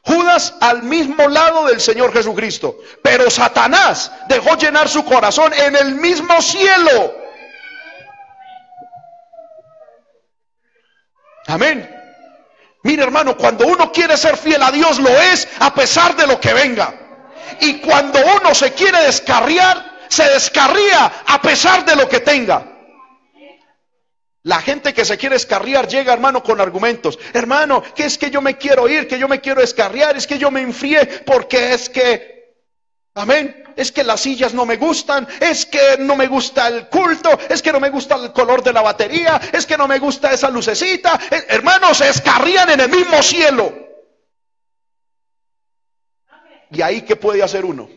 Judas al mismo lado del Señor Jesucristo. Pero Satanás dejó llenar su corazón en el mismo cielo. Amén. Mire hermano, cuando uno quiere ser fiel a Dios lo es a pesar de lo que venga. Y cuando uno se quiere descarriar, se descarría a pesar de lo que tenga. La gente que se quiere escarriar llega, hermano, con argumentos. Hermano, que es que yo me quiero ir, que yo me quiero escarriar, es que yo me enfrié, porque es que... Amén. Es que las sillas no me gustan, es que no me gusta el culto, es que no me gusta el color de la batería, es que no me gusta esa lucecita. Eh, hermanos, se escarrían en el mismo cielo. ¿Y ahí qué puede hacer uno?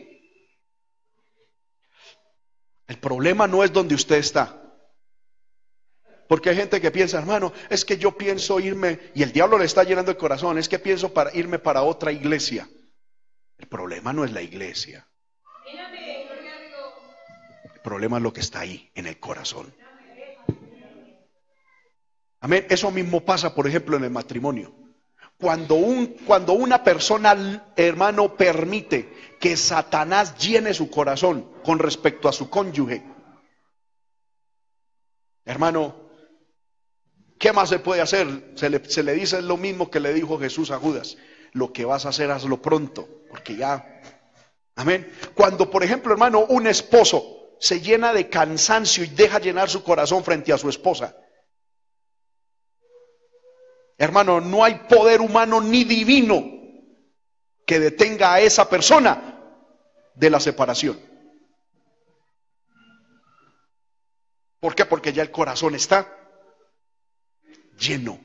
El problema no es donde usted está. Porque hay gente que piensa, hermano, es que yo pienso irme, y el diablo le está llenando el corazón, es que pienso para irme para otra iglesia. El problema no es la iglesia. El problema es lo que está ahí, en el corazón. Amén. Eso mismo pasa, por ejemplo, en el matrimonio. Cuando, un, cuando una persona, hermano, permite que Satanás llene su corazón con respecto a su cónyuge, hermano, ¿qué más se puede hacer? Se le, se le dice lo mismo que le dijo Jesús a Judas. Lo que vas a hacer, hazlo pronto, porque ya Amén. Cuando, por ejemplo, hermano, un esposo se llena de cansancio y deja llenar su corazón frente a su esposa. Hermano, no hay poder humano ni divino que detenga a esa persona de la separación. ¿Por qué? Porque ya el corazón está lleno.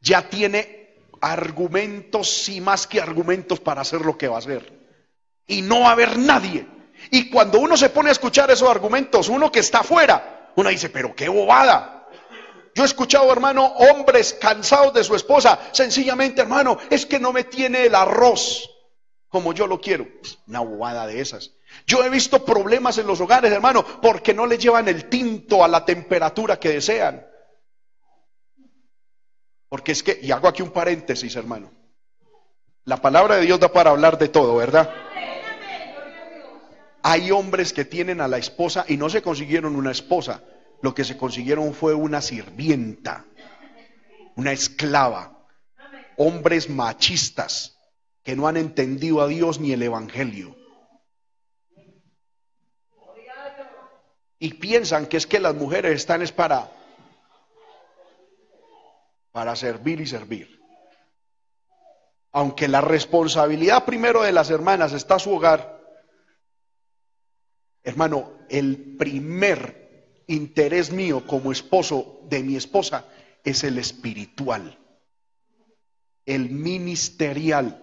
Ya tiene argumentos y más que argumentos para hacer lo que va a hacer y no va a haber nadie. Y cuando uno se pone a escuchar esos argumentos, uno que está afuera, uno dice, pero qué bobada. Yo he escuchado, hermano, hombres cansados de su esposa, sencillamente, hermano, es que no me tiene el arroz como yo lo quiero. Una bobada de esas. Yo he visto problemas en los hogares, hermano, porque no le llevan el tinto a la temperatura que desean. Porque es que, y hago aquí un paréntesis, hermano. La palabra de Dios da para hablar de todo, ¿verdad? Hay hombres que tienen a la esposa y no se consiguieron una esposa, lo que se consiguieron fue una sirvienta, una esclava, hombres machistas que no han entendido a Dios ni el Evangelio. Y piensan que es que las mujeres están es para, para servir y servir. Aunque la responsabilidad primero de las hermanas está a su hogar, Hermano, el primer interés mío como esposo de mi esposa es el espiritual, el ministerial,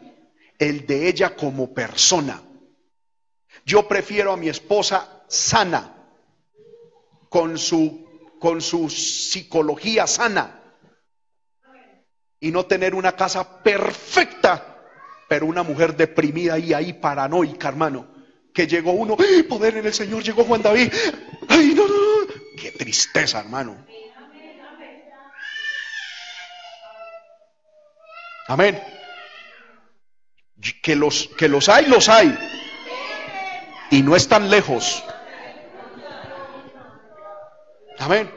el de ella como persona. Yo prefiero a mi esposa sana, con su, con su psicología sana, y no tener una casa perfecta, pero una mujer deprimida y ahí paranoica, hermano que llegó uno, poder en el Señor, llegó Juan David. Ay, no, no, no. Qué tristeza, hermano. Amén. Que los, que los hay, los hay. Y no están lejos. Amén.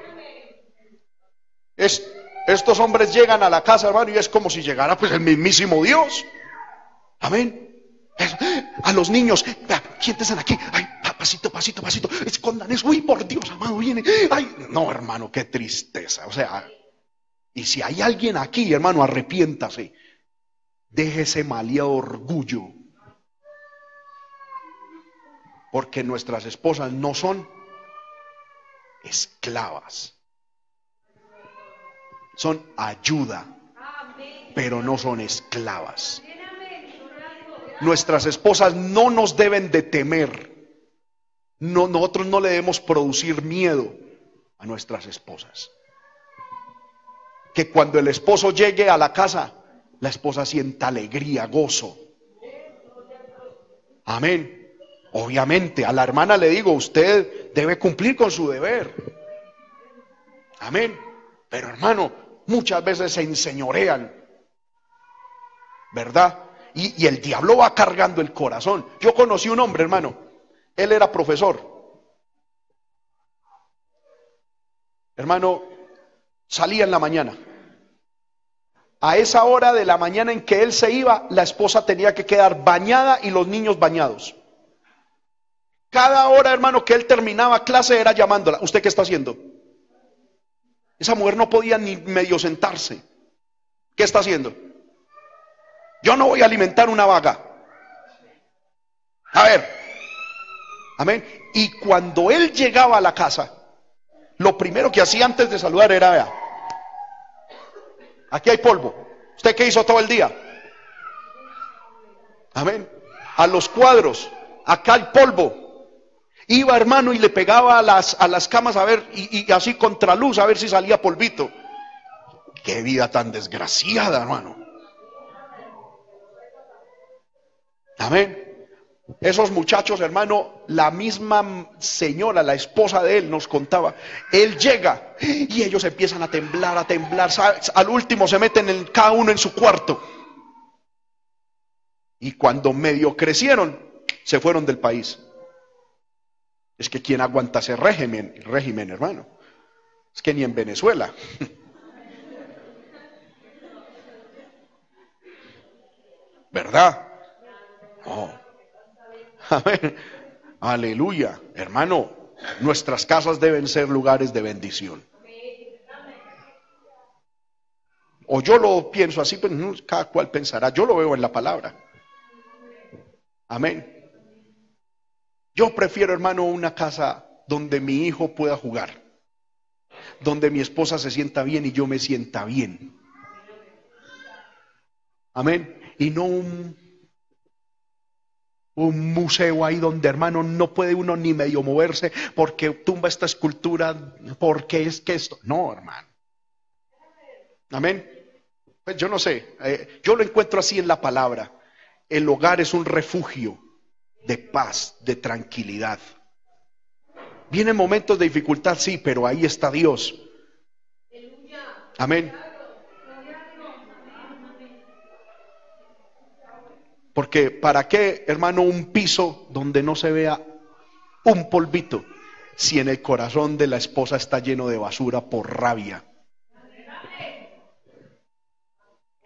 Es, estos hombres llegan a la casa, hermano, y es como si llegara pues el mismísimo Dios. Amén. A los niños, siéntense aquí. Ay, pasito, pasito, pasito. Escondan eso. Uy, por Dios, amado, viene. Ay, no, hermano, qué tristeza. O sea, y si hay alguien aquí, hermano, arrepiéntase. Deje ese maleado orgullo. Porque nuestras esposas no son esclavas. Son ayuda, pero no son esclavas. Nuestras esposas no nos deben de temer. No, nosotros no le debemos producir miedo a nuestras esposas. Que cuando el esposo llegue a la casa, la esposa sienta alegría, gozo. Amén. Obviamente, a la hermana le digo, usted debe cumplir con su deber. Amén. Pero hermano, muchas veces se enseñorean. ¿Verdad? y, el diablo va cargando el corazón. Yo conocí un hombre, hermano, él era profesor. Hermano, salía en la mañana. A esa hora de la mañana en que él se iba, la esposa tenía que quedar bañada y los niños bañados. Cada hora, hermano, que él terminaba clase era llamándola. ¿Usted qué está haciendo? Esa mujer no podía ni medio sentarse. ¿Qué está haciendo? Yo no voy a alimentar una vaga. A ver, Amén. Y cuando él llegaba a la casa, lo primero que hacía antes de saludar era, aquí hay polvo. ¿Usted qué hizo todo el día? Amén. A los cuadros, acá hay polvo. Iba hermano y le pegaba a las, a las camas a ver, y, y así contra luz a ver si salía polvito. Qué vida tan desgraciada, hermano. Amén. Esos muchachos, hermano, la misma señora, la esposa de él, nos contaba. Él llega y ellos empiezan a temblar, a temblar. Al último se meten en, cada uno en su cuarto. Y cuando medio crecieron, se fueron del país. Es que quien aguanta ese régimen, régimen, hermano. Es que ni en Venezuela. ¿Verdad? No. Amén. Aleluya. Hermano, nuestras casas deben ser lugares de bendición. O yo lo pienso así, pero pues, cada cual pensará. Yo lo veo en la palabra. Amén. Yo prefiero, hermano, una casa donde mi hijo pueda jugar, donde mi esposa se sienta bien y yo me sienta bien. Amén. Y no un museo ahí donde hermano no puede uno ni medio moverse porque tumba esta escultura, porque es que esto, no hermano. Amén. Pues yo no sé, eh, yo lo encuentro así en la palabra. El hogar es un refugio de paz, de tranquilidad. Vienen momentos de dificultad, sí, pero ahí está Dios. Amén. Porque ¿para qué, hermano, un piso donde no se vea un polvito si en el corazón de la esposa está lleno de basura por rabia?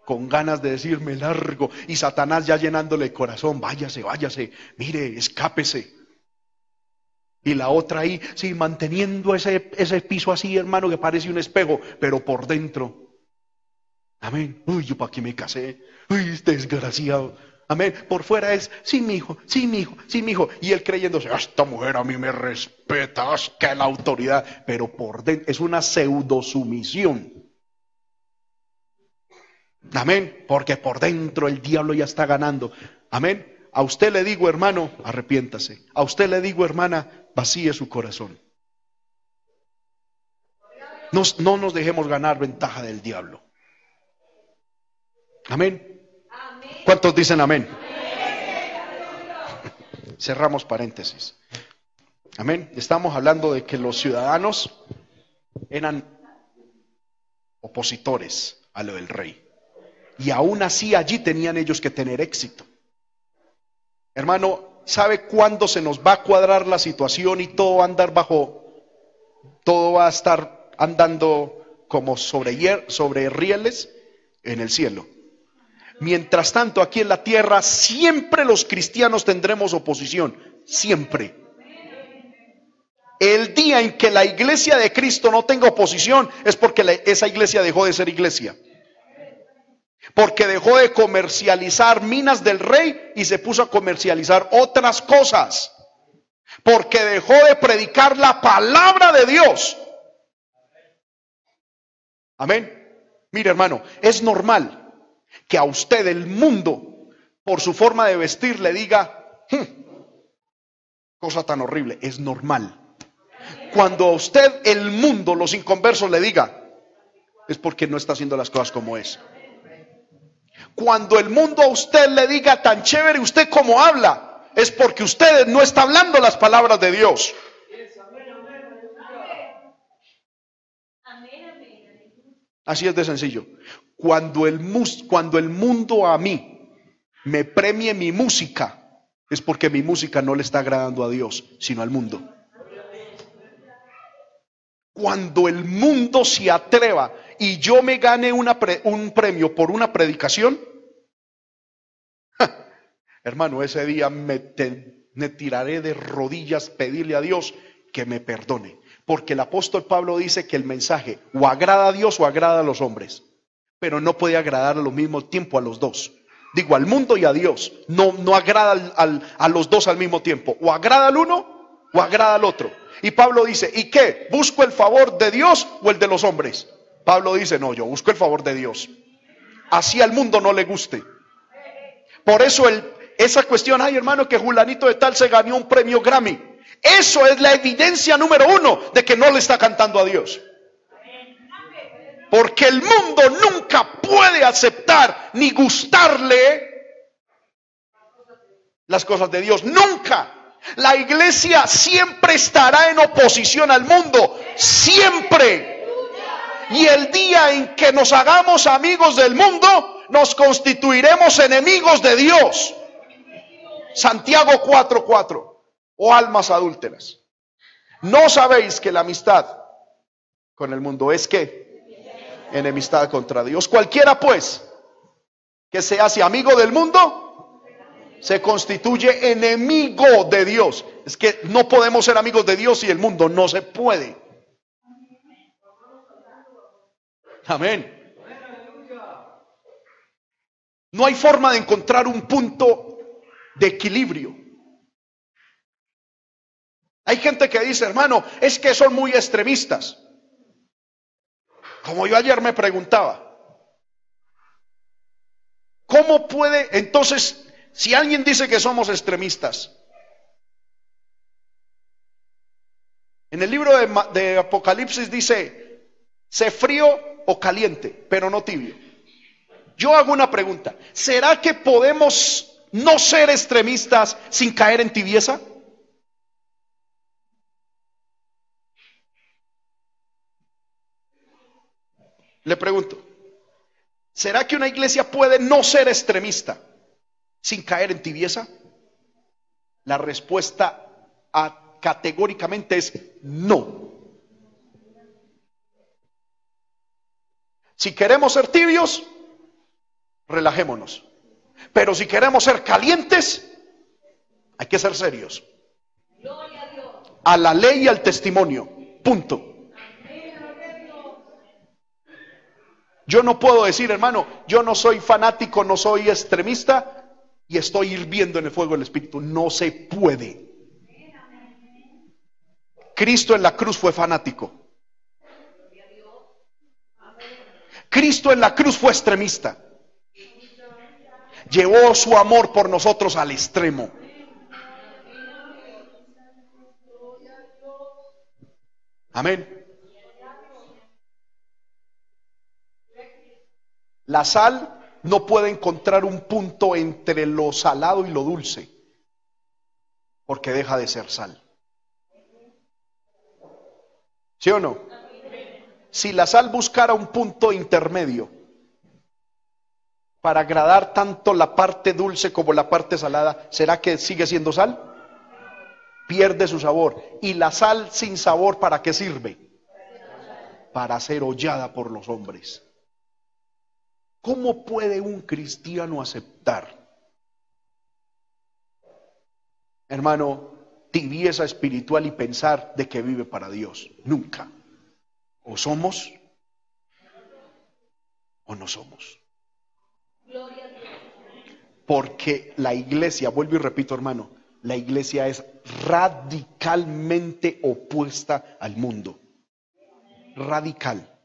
Con ganas de decirme largo y Satanás ya llenándole el corazón, váyase, váyase, mire, escápese. Y la otra ahí, sí, manteniendo ese, ese piso así, hermano, que parece un espejo, pero por dentro. Amén. Uy, yo para qué me casé. Uy, este desgraciado. Amén. Por fuera es, sí, mi hijo, sí, mi hijo, sí, mi hijo. Y él creyéndose, ah, esta mujer a mí me respeta, es que la autoridad. Pero por dentro es una pseudo sumisión. Amén. Porque por dentro el diablo ya está ganando. Amén. A usted le digo, hermano, arrepiéntase. A usted le digo, hermana, vacíe su corazón. no nos dejemos ganar ventaja del diablo. Amén. ¿Cuántos dicen amén? Cerramos paréntesis. Amén. Estamos hablando de que los ciudadanos eran opositores a lo del rey. Y aún así allí tenían ellos que tener éxito. Hermano, ¿sabe cuándo se nos va a cuadrar la situación y todo va a andar bajo, todo va a estar andando como sobre, sobre rieles en el cielo? Mientras tanto, aquí en la tierra siempre los cristianos tendremos oposición, siempre. El día en que la iglesia de Cristo no tenga oposición es porque esa iglesia dejó de ser iglesia. Porque dejó de comercializar minas del rey y se puso a comercializar otras cosas. Porque dejó de predicar la palabra de Dios. Amén. Mire hermano, es normal que a usted el mundo, por su forma de vestir, le diga, hmm, cosa tan horrible, es normal. Cuando a usted el mundo, los inconversos, le diga, es porque no está haciendo las cosas como es. Cuando el mundo a usted le diga tan chévere usted como habla, es porque usted no está hablando las palabras de Dios. Así es de sencillo. Cuando el, cuando el mundo a mí me premie mi música, es porque mi música no le está agradando a Dios, sino al mundo. Cuando el mundo se atreva y yo me gane un premio por una predicación, hermano, ese día me, me tiraré de rodillas, pedirle a Dios que me perdone. Porque el apóstol Pablo dice que el mensaje o agrada a Dios o agrada a los hombres pero no puede agradar al mismo tiempo a los dos. Digo, al mundo y a Dios. No, no agrada a los dos al mismo tiempo. O agrada al uno o agrada al otro. Y Pablo dice, ¿y qué? ¿Busco el favor de Dios o el de los hombres? Pablo dice, no, yo busco el favor de Dios. Así al mundo no le guste. Por eso el, esa cuestión, ay hermano, que Julanito de tal se ganó un premio Grammy. Eso es la evidencia número uno de que no le está cantando a Dios. Porque el mundo nunca puede aceptar ni gustarle las cosas de Dios. Nunca. La iglesia siempre estará en oposición al mundo. Siempre. Y el día en que nos hagamos amigos del mundo, nos constituiremos enemigos de Dios. Santiago 4:4. O almas adúlteras. No sabéis que la amistad con el mundo es que enemistad contra Dios. Cualquiera pues que se hace amigo del mundo, se constituye enemigo de Dios. Es que no podemos ser amigos de Dios y el mundo no se puede. Amén. No hay forma de encontrar un punto de equilibrio. Hay gente que dice, hermano, es que son muy extremistas. Como yo ayer me preguntaba, ¿cómo puede entonces, si alguien dice que somos extremistas, en el libro de, Apocalipsis dice, sé frío o caliente, pero no tibio. Yo hago una pregunta, ¿será que podemos no ser extremistas sin caer en tibieza? Le pregunto, ¿será que una iglesia puede no ser extremista sin caer en tibieza? La respuesta categóricamente es no. Si queremos ser tibios, relajémonos. Pero si queremos ser calientes, hay que ser serios. A la ley y al testimonio. Punto. Yo no puedo decir, hermano, yo no soy fanático, no soy extremista y estoy hirviendo en el fuego del Espíritu. No se puede. Cristo en la cruz fue fanático. Cristo en la cruz fue extremista. Llevó su amor por nosotros al extremo. Amén. La sal no puede encontrar un punto entre lo salado y lo dulce, porque deja de ser sal. ¿Sí o no? Si la sal buscara un punto intermedio para agradar tanto la parte dulce como la parte salada, ¿será que sigue siendo sal? Pierde su sabor. ¿Y la sal sin sabor para qué sirve? Para ser hollada por los hombres. ¿Cómo puede un cristiano aceptar, hermano, tibieza espiritual y pensar de que vive para Dios? Nunca. O somos o no somos. Porque la iglesia, vuelvo y repito hermano, la iglesia es radicalmente opuesta al mundo. Radical.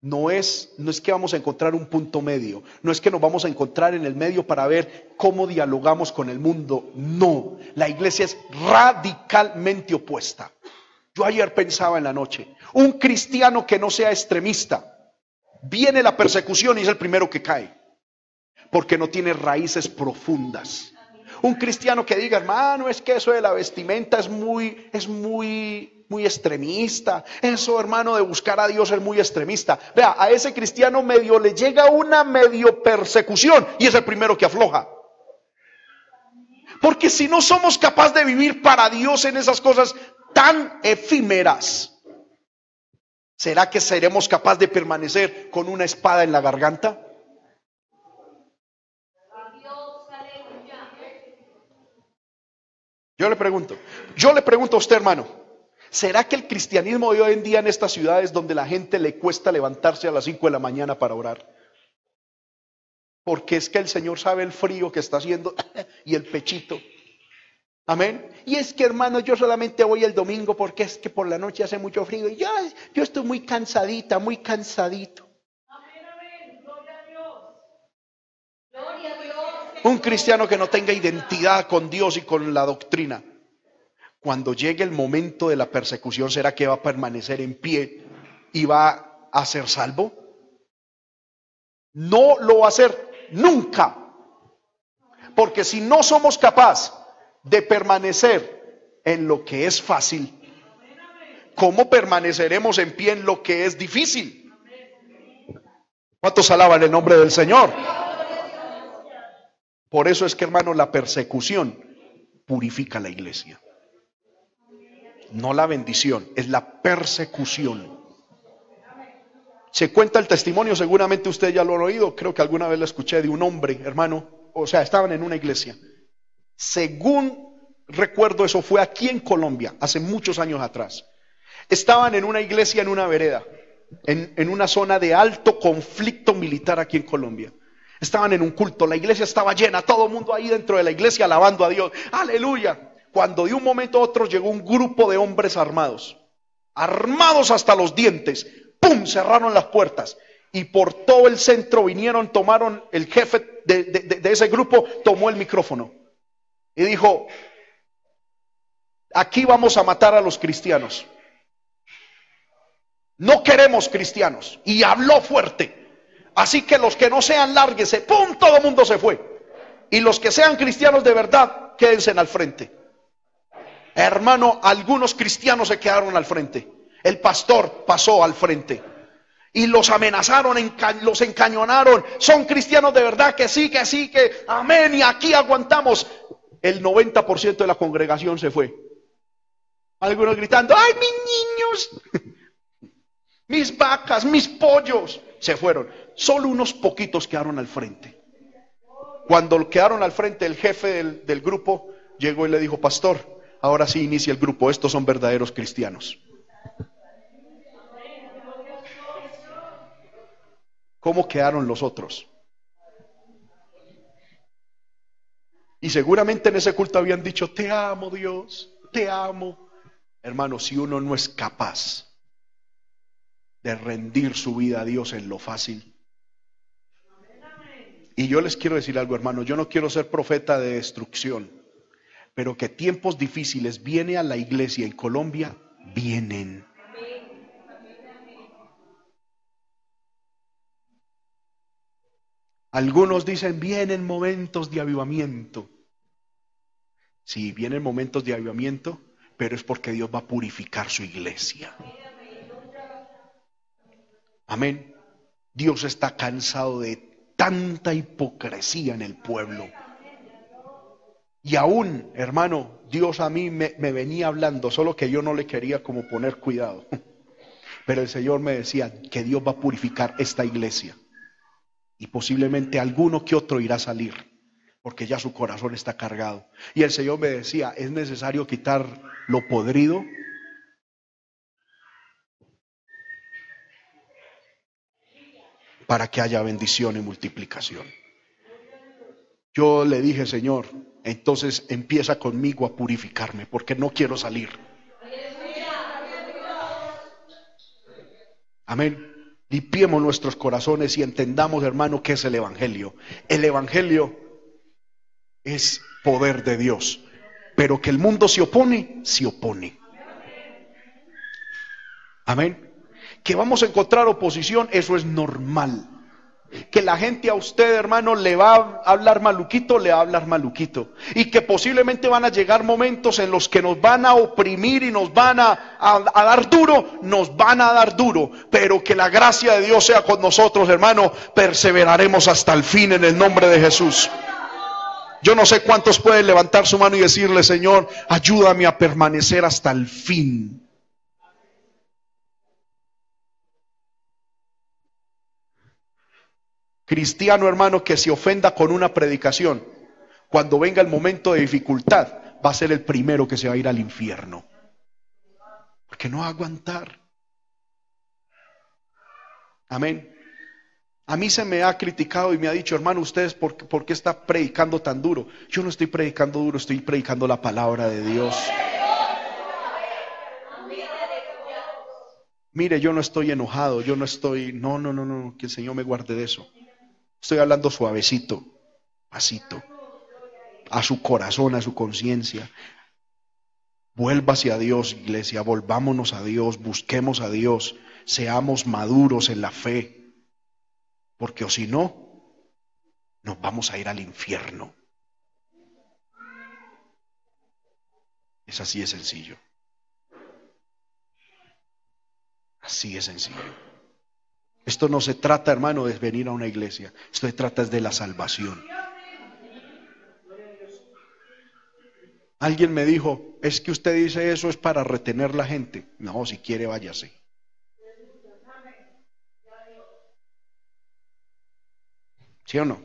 No es, no es que vamos a encontrar un punto medio, no es que nos vamos a encontrar en el medio para ver cómo dialogamos con el mundo. No, la iglesia es radicalmente opuesta. Yo ayer pensaba en la noche, un cristiano que no sea extremista, viene la persecución y es el primero que cae, porque no tiene raíces profundas. Un cristiano que diga, hermano, es que eso de la vestimenta es muy, es muy muy extremista. Eso, hermano, de buscar a Dios es muy extremista. Vea, a ese cristiano medio le llega una medio persecución y es el primero que afloja. Porque si no somos capaces de vivir para Dios en esas cosas tan efímeras, ¿será que seremos capaces de permanecer con una espada en la garganta? Yo le pregunto, yo le pregunto a usted, hermano, ¿Será que el cristianismo de hoy en día en estas ciudades donde la gente le cuesta levantarse a las 5 de la mañana para orar? Porque es que el Señor sabe el frío que está haciendo y el pechito. Amén. Y es que hermano, yo solamente voy el domingo porque es que por la noche hace mucho frío y yo, yo estoy muy cansadita, muy cansadito. Un cristiano que no tenga identidad con Dios y con la doctrina. Cuando llegue el momento de la persecución, ¿será que va a permanecer en pie y va a ser salvo? No lo va a hacer nunca. Porque si no somos capaces de permanecer en lo que es fácil, ¿cómo permaneceremos en pie en lo que es difícil? ¿Cuántos alaban el nombre del Señor? Por eso es que, hermano, la persecución purifica la iglesia. No la bendición, es la persecución. Se cuenta el testimonio, seguramente usted ya lo ha oído, creo que alguna vez lo escuché de un hombre, hermano, o sea, estaban en una iglesia según recuerdo, eso fue aquí en Colombia, hace muchos años atrás. Estaban en una iglesia en una vereda, en, una zona de alto conflicto militar aquí en Colombia. Estaban en un culto, la iglesia estaba llena, todo el mundo ahí dentro de la iglesia alabando a Dios. Aleluya. Cuando de un momento a otro llegó un grupo de hombres armados, armados hasta los dientes, ¡pum! Cerraron las puertas y por todo el centro vinieron, tomaron, el jefe de ese grupo tomó el micrófono y dijo, aquí vamos a matar a los cristianos. No queremos cristianos. Y habló fuerte. Así que los que no sean lárguese, ¡pum! Todo el mundo se fue. Y los que sean cristianos de verdad, quédense al frente. Hermano, algunos cristianos se quedaron al frente. El pastor pasó al frente. Y los amenazaron, los encañonaron. Son cristianos de verdad, que sí, que sí, que amén. Y aquí aguantamos el 90% de la congregación se fue. Algunos gritando, ¡ay, mis niños! mis vacas, mis pollos, se fueron. Solo unos poquitos quedaron al frente. Cuando quedaron al frente, el jefe del, del grupo llegó y le dijo, pastor, ahora sí inicia el grupo, estos son verdaderos cristianos. ¿Cómo quedaron los otros? Y seguramente en ese culto habían dicho, te amo Dios, te amo. Hermano, si uno no es capaz de rendir su vida a Dios en lo fácil. Y yo les quiero decir algo, hermano, yo no quiero ser profeta de destrucción, pero que tiempos difíciles viene a la iglesia en Colombia, vienen. Algunos dicen, vienen momentos de avivamiento. Sí, vienen momentos de avivamiento, pero es porque Dios va a purificar su iglesia. Amén. Dios está cansado de tanta hipocresía en el pueblo. Y aún, hermano, Dios a mí me, venía hablando, solo que yo no le quería como poner cuidado. Pero el Señor me decía que Dios va a purificar esta iglesia y posiblemente alguno que otro irá a salir, porque ya su corazón está cargado. Y el Señor me decía, es necesario quitar lo podrido. Para que haya bendición y multiplicación. Yo le dije, Señor, entonces empieza conmigo a purificarme, porque no quiero salir. Amén. Limpiemos nuestros corazones y entendamos, hermano, qué es el Evangelio. El Evangelio es poder de Dios, pero que el mundo se opone, se opone. Amén. Que vamos a encontrar oposición, eso es normal que la gente a usted, hermano, le va a hablar maluquito, le va a hablar maluquito. Y que posiblemente van a llegar momentos en los que nos van a oprimir y nos van a, a, dar duro, nos van a dar duro. Pero que la gracia de Dios sea con nosotros, hermano, perseveraremos hasta el fin en el nombre de Jesús. Yo no sé cuántos pueden levantar su mano y decirle, Señor, ayúdame a permanecer hasta el fin. Cristiano hermano que se ofenda con una predicación, cuando venga el momento de dificultad, va a ser el primero que se va a ir al infierno. Porque no va a aguantar. Amén. A mí se me ha criticado y me ha dicho, hermano, ustedes, ¿por, ¿por, qué está predicando tan duro? Yo no estoy predicando duro, estoy predicando la palabra de Dios. Mire, yo no estoy enojado, yo no estoy, no, no, no, no, que el Señor me guarde de eso. Estoy hablando suavecito, pasito, a su corazón, a su conciencia. Vuelva hacia Dios, iglesia, volvámonos a Dios, busquemos a Dios, seamos maduros en la fe porque o si no, nos vamos a ir al infierno. Es así de sencillo. Así de sencillo. Esto no se trata, hermano, de venir a una iglesia. Esto se trata de la salvación. Alguien me dijo, es que usted dice eso es para retener la gente. No, si quiere, váyase. ¿Sí o no?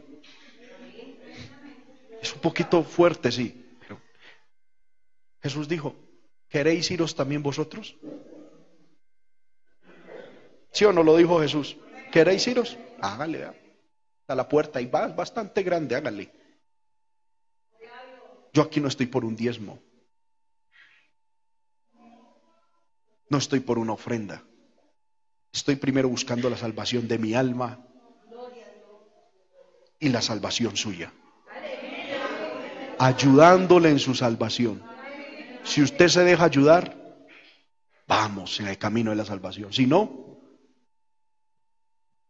Es un poquito fuerte, sí. Pero Jesús dijo, ¿queréis iros también vosotros? ¿Sí o no lo dijo Jesús? ¿Queréis iros? Hágale. A la puerta y va bastante grande, hágale. Yo aquí no estoy por un diezmo. No estoy por una ofrenda. Estoy primero buscando la salvación de mi alma y la salvación suya. Ayudándole en su salvación. Si usted se deja ayudar, vamos en el camino de la salvación. Si no,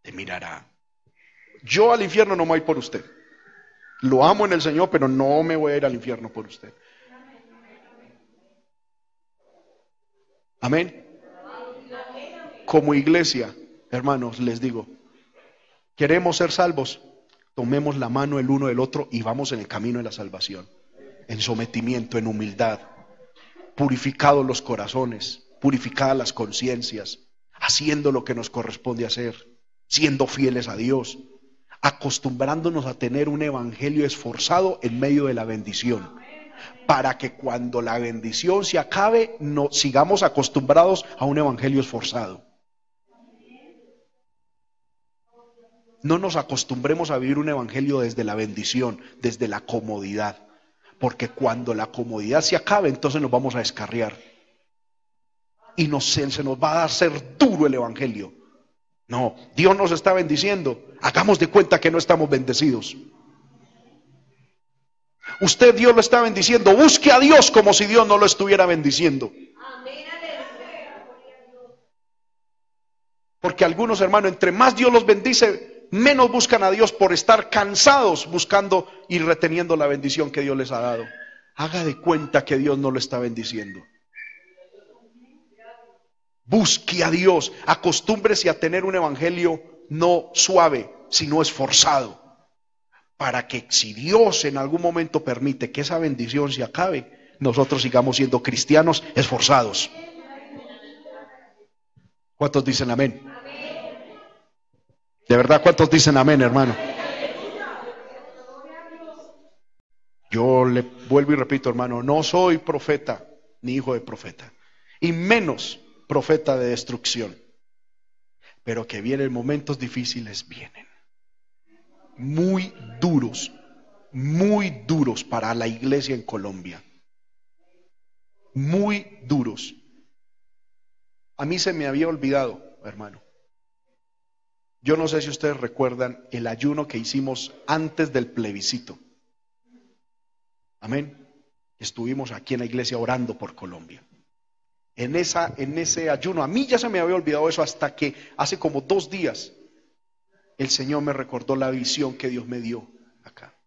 te mirará. Yo al infierno no me voy por usted. Lo amo en el Señor, pero no me voy a ir al infierno por usted. Amén. Como iglesia, hermanos, les digo, queremos ser salvos tomemos la mano el uno del otro y vamos en el camino de la salvación, en sometimiento, en humildad, purificados los corazones, purificadas las conciencias, haciendo lo que nos corresponde hacer, siendo fieles a Dios, acostumbrándonos a tener un evangelio esforzado en medio de la bendición, para que cuando la bendición se acabe, no sigamos acostumbrados a un evangelio esforzado. No nos acostumbremos a vivir un evangelio desde la bendición, desde la comodidad. Porque cuando la comodidad se acabe, entonces nos vamos a descarriar. Y se nos va a hacer duro el evangelio. No, Dios nos está bendiciendo. Hagamos de cuenta que no estamos bendecidos. Usted Dios lo está bendiciendo. Busque a Dios como si Dios no lo estuviera bendiciendo. Porque algunos hermanos, entre más Dios los bendice, menos buscan a Dios por estar cansados buscando y reteniendo la bendición que Dios les ha dado. Haga de cuenta que Dios no lo está bendiciendo. Busque a Dios, acostúmbrese a tener un evangelio no suave, sino esforzado, para que si Dios en algún momento permite que esa bendición se acabe, nosotros sigamos siendo cristianos esforzados. ¿Cuántos dicen amén? De verdad, ¿cuántos dicen amén, hermano? Yo le vuelvo y repito, hermano, no soy profeta ni hijo de profeta, y menos profeta de destrucción. Pero que vienen momentos difíciles, vienen. Muy duros, muy duros para la iglesia en Colombia. Muy duros. A mí se me había olvidado, hermano. Yo no sé si ustedes recuerdan el ayuno que hicimos antes del plebiscito. Amén. Estuvimos aquí en la iglesia orando por Colombia. En, esa, en ese ayuno, a mí ya se me había olvidado eso hasta que hace como dos días el Señor me recordó la visión que Dios me dio acá,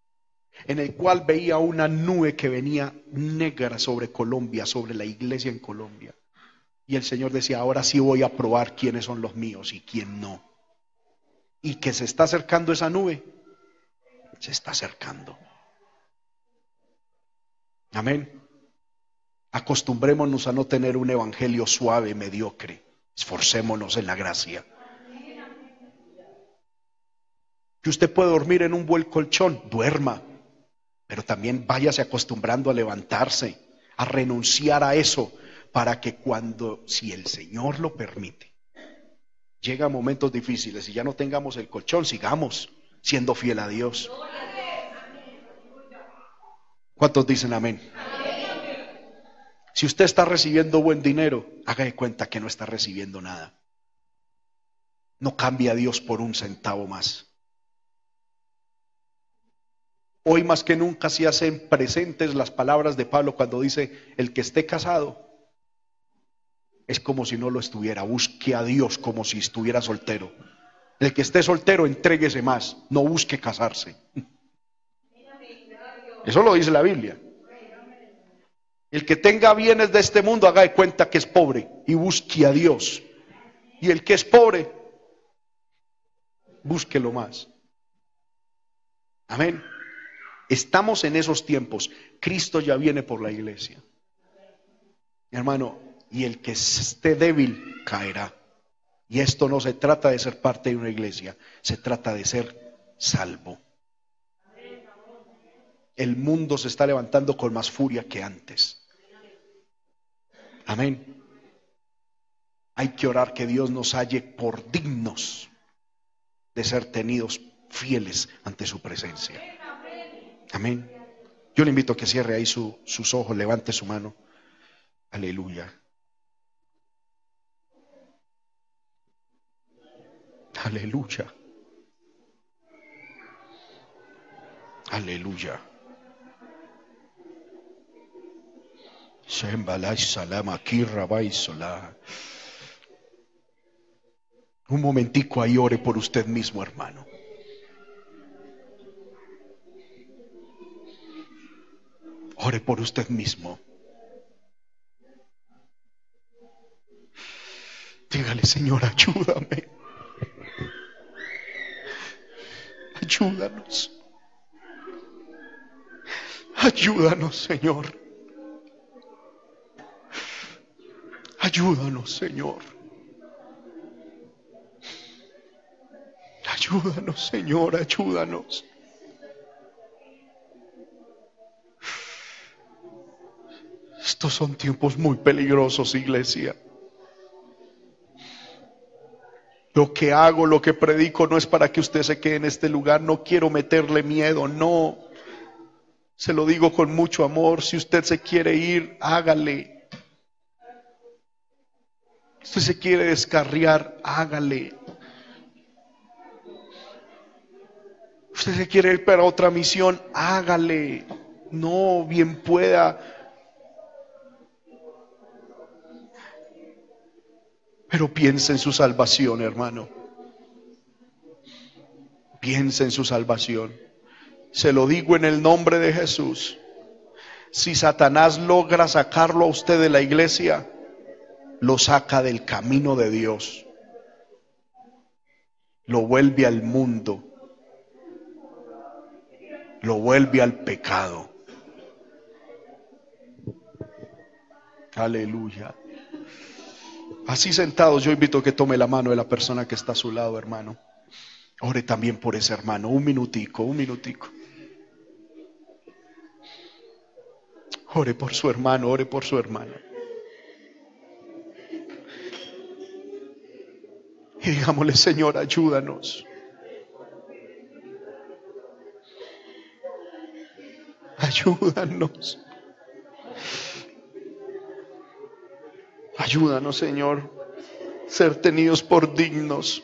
en el cual veía una nube que venía negra sobre Colombia, sobre la iglesia en Colombia. Y el Señor decía, ahora sí voy a probar quiénes son los míos y quién no y que se está acercando esa nube, se está acercando. Amén. Acostumbrémonos a no tener un evangelio suave, mediocre. Esforcémonos en la gracia. Que usted puede dormir en un buen colchón, duerma, pero también váyase acostumbrando a levantarse, a renunciar a eso, para que cuando, si el Señor lo permite, Llega momentos difíciles y ya no tengamos el colchón, sigamos siendo fiel a Dios. ¿Cuántos dicen amén? Si usted está recibiendo buen dinero, haga de cuenta que no está recibiendo nada. No cambie a Dios por un centavo más. Hoy más que nunca se hacen presentes las palabras de Pablo cuando dice, el que esté casado es como si no lo estuviera, busque a Dios como si estuviera soltero. El que esté soltero, entréguese más, no busque casarse. Eso lo dice la Biblia. El que tenga bienes de este mundo haga de cuenta que es pobre y busque a Dios. Y el que es pobre, búsquelo más. Amén. Estamos en esos tiempos. Cristo ya viene por la iglesia. hermano, y el que esté débil caerá. Y esto no se trata de ser parte de una iglesia, se trata de ser salvo. El mundo se está levantando con más furia que antes. Amén. Hay que orar que Dios nos halle por dignos de ser tenidos fieles ante su presencia. Amén. Yo le invito a que cierre ahí sus ojos, levante su mano. Aleluya. Aleluya. Aleluya. Un momentico ahí ore por usted mismo, hermano. Ore por usted mismo. Dígale, Señor, ayúdame. Ayúdanos. Ayúdanos, Señor. Ayúdanos, Señor. Ayúdanos, Señor, ayúdanos. Estos son tiempos muy peligrosos, iglesia. Lo que hago, lo que predico no es para que usted se quede en este lugar. No quiero meterle miedo, no. Se lo digo con mucho amor. Si usted se quiere ir, hágale. Usted se quiere descarriar, hágale. Usted se quiere ir para otra misión, hágale. No, bien pueda. Pero piense en su salvación, hermano. Piense en su salvación. Se lo digo en el nombre de Jesús. Si Satanás logra sacarlo a usted de la iglesia, lo saca del camino de Dios, lo vuelve al mundo, lo vuelve al pecado. Aleluya. Así sentados, yo invito a que tome la mano de la persona que está a su lado, hermano. Ore también por ese hermano, un minutico, un minutico. Ore por su hermano, ore por su hermana. Y digámosle, Señor, ayúdanos. Ayúdanos. Ayúdanos, Señor, ser tenidos por dignos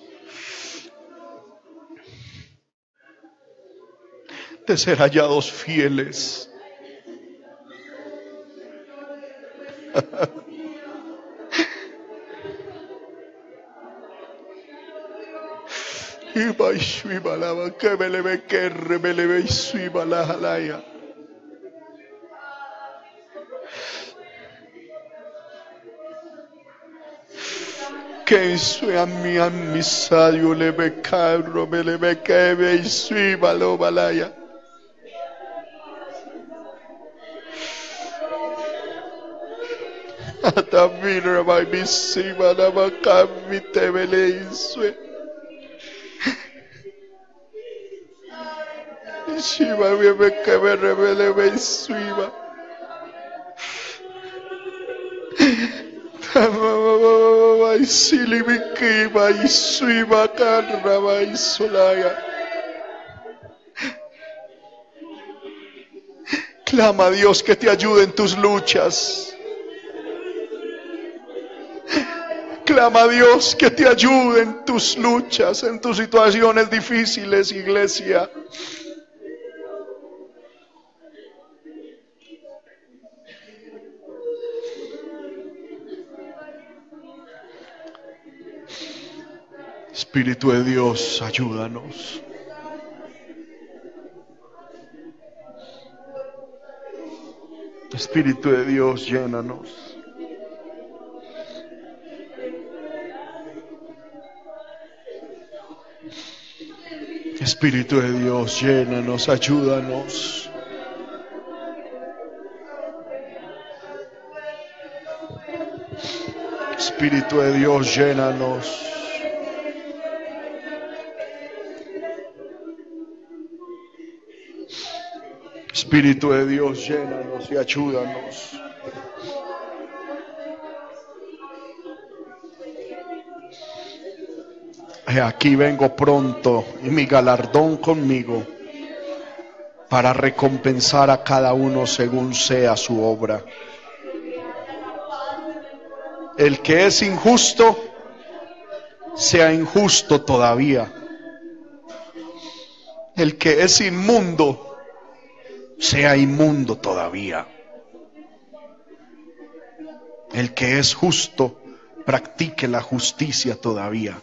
de ser hallados fieles. Que soy a mi amisadio le ve carro me le ve que me suiba lo balaya. Hasta mira, vai me suiba la macami te me le Shiva me que me revele me suiva. y silibikima y suibacarraba y solaya. Clama a Dios que te ayude en tus luchas. Clama a Dios que te ayude en tus luchas, en tus situaciones difíciles, iglesia. Espíritu de Dios, ayúdanos. Espíritu de Dios, llénanos. Espíritu de Dios, llénanos, ayúdanos. Espíritu de Dios, llénanos. Espíritu de Dios, llénanos y ayúdanos. Aquí vengo pronto y mi galardón conmigo para recompensar a cada uno según sea su obra. El que es injusto, sea injusto todavía. El que es inmundo, sea inmundo todavía. El que es justo, practique la justicia todavía.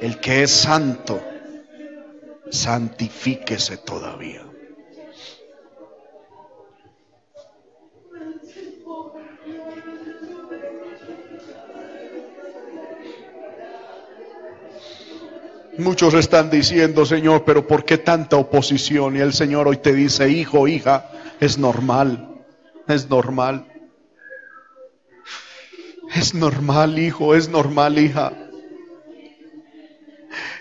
El que es santo, santifíquese todavía. Muchos están diciendo, Señor, pero ¿por qué tanta oposición? Y el Señor hoy te dice, hijo, hija, es normal, es normal. Es normal, hijo, es normal, hija.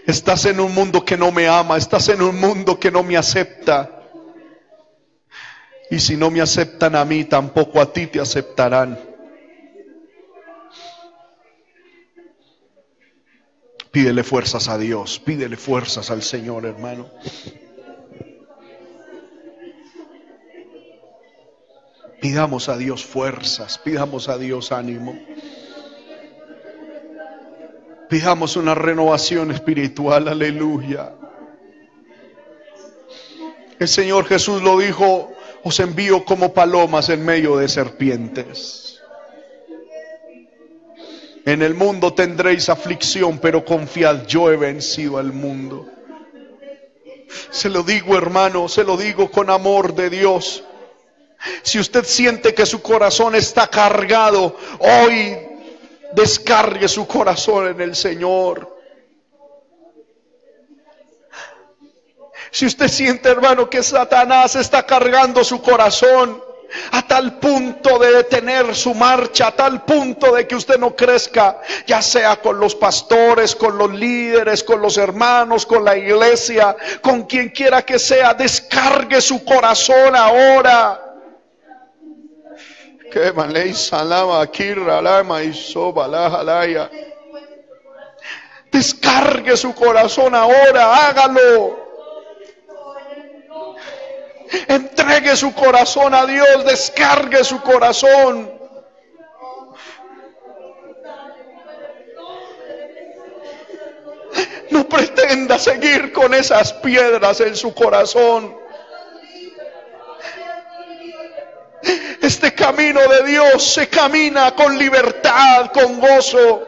Estás en un mundo que no me ama, estás en un mundo que no me acepta. Y si no me aceptan a mí, tampoco a ti te aceptarán. Pídele fuerzas a Dios, pídele fuerzas al Señor, hermano. Pidamos a Dios fuerzas, pidamos a Dios ánimo. Pidamos una renovación espiritual, aleluya. El Señor Jesús lo dijo, os envío como palomas en medio de serpientes. En el mundo tendréis aflicción, pero confiad, yo he vencido al mundo. Se lo digo, hermano, se lo digo con amor de Dios. Si usted siente que su corazón está cargado, hoy descargue su corazón en el Señor. Si usted siente, hermano, que Satanás está cargando su corazón, a tal punto de detener su marcha, a tal punto de que usted no crezca, ya sea con los pastores, con los líderes, con los hermanos, con la iglesia, con quien quiera que sea, descargue su corazón ahora. Que salama y Descargue su corazón ahora, hágalo. Entregue su corazón a Dios, descargue su corazón. No pretenda seguir con esas piedras en su corazón. Este camino de Dios se camina con libertad, con gozo.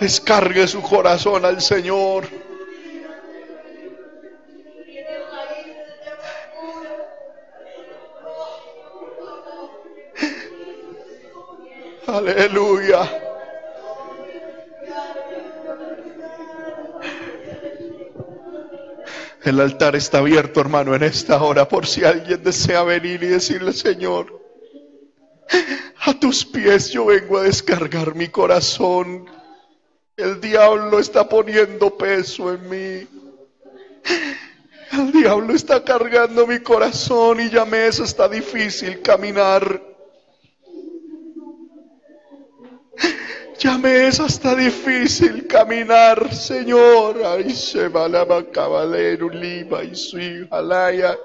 Descargue su corazón al Señor. Aleluya. El altar está abierto, hermano, en esta hora, por si alguien desea venir y decirle, Señor, A tus pies yo vengo a descargar mi corazón. El diablo está poniendo peso en mí. El diablo está cargando mi corazón y ya me es está difícil caminar. Ya me es hasta difícil caminar, Señor. Ay, se va la caballero, lima y su jalaya.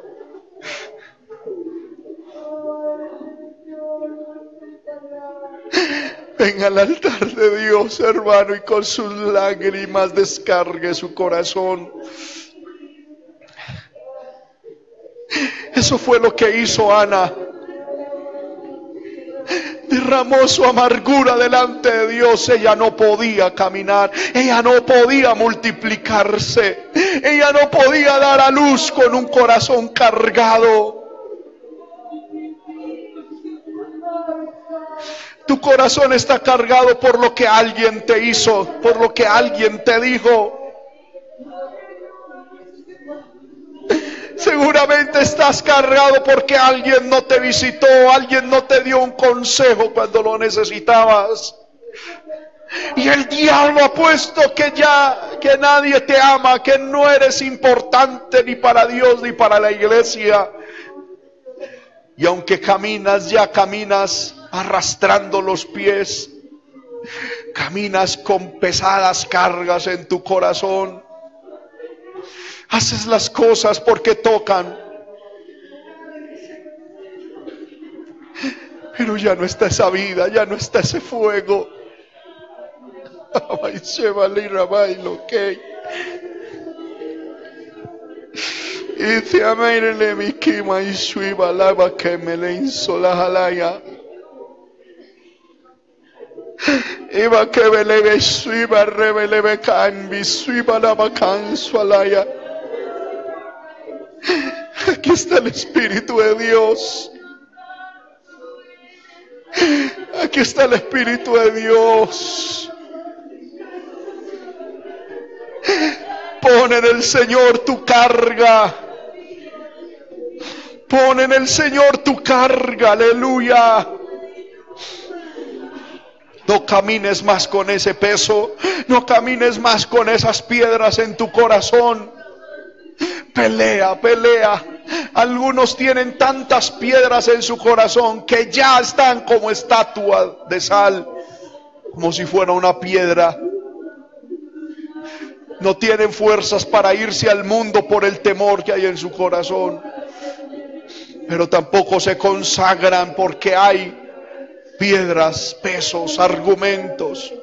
Venga al altar de Dios, hermano, y con sus lágrimas descargue su corazón. Eso fue lo que hizo Ana. Derramó su amargura delante de Dios. Ella no podía caminar. Ella no podía multiplicarse. Ella no podía dar a luz con un corazón cargado. Tu corazón está cargado por lo que alguien te hizo, por lo que alguien te dijo. Seguramente estás cargado porque alguien no te visitó, alguien no te dio un consejo cuando lo necesitabas. Y el diablo ha puesto que ya, que nadie te ama, que no eres importante ni para Dios ni para la iglesia. Y aunque caminas, ya caminas arrastrando los pies, caminas con pesadas cargas en tu corazón, haces las cosas porque tocan, pero ya no está esa vida, ya no está ese fuego. Y te mi que me insola jalaya. Iba que me le suiba revele can vi suiba lava can sualaya. Aquí está el Espíritu de Dios. Aquí está el Espíritu de Dios. Pon en el Señor tu carga. Pon en el Señor tu carga, aleluya. No camines más con ese peso, no camines más con esas piedras en tu corazón. Pelea, pelea. Algunos tienen tantas piedras en su corazón que ya están como estatua de sal, como si fuera una piedra. No tienen fuerzas para irse al mundo por el temor que hay en su corazón pero tampoco se consagran porque hay piedras, pesos, argumentos.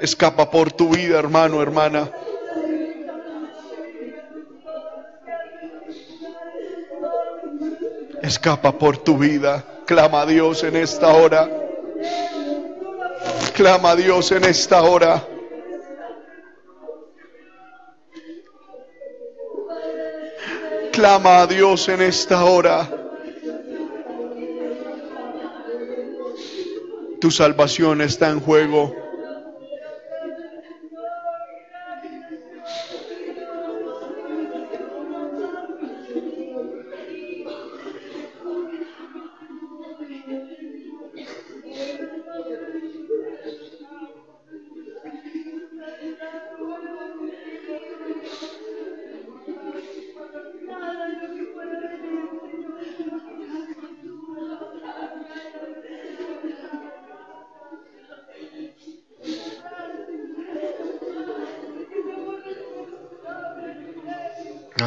Escapa por tu vida, hermano, hermana. Escapa por tu vida. Clama a Dios en esta hora. Clama a Dios en esta hora. Clama a Dios en esta hora. Tu salvación está en juego.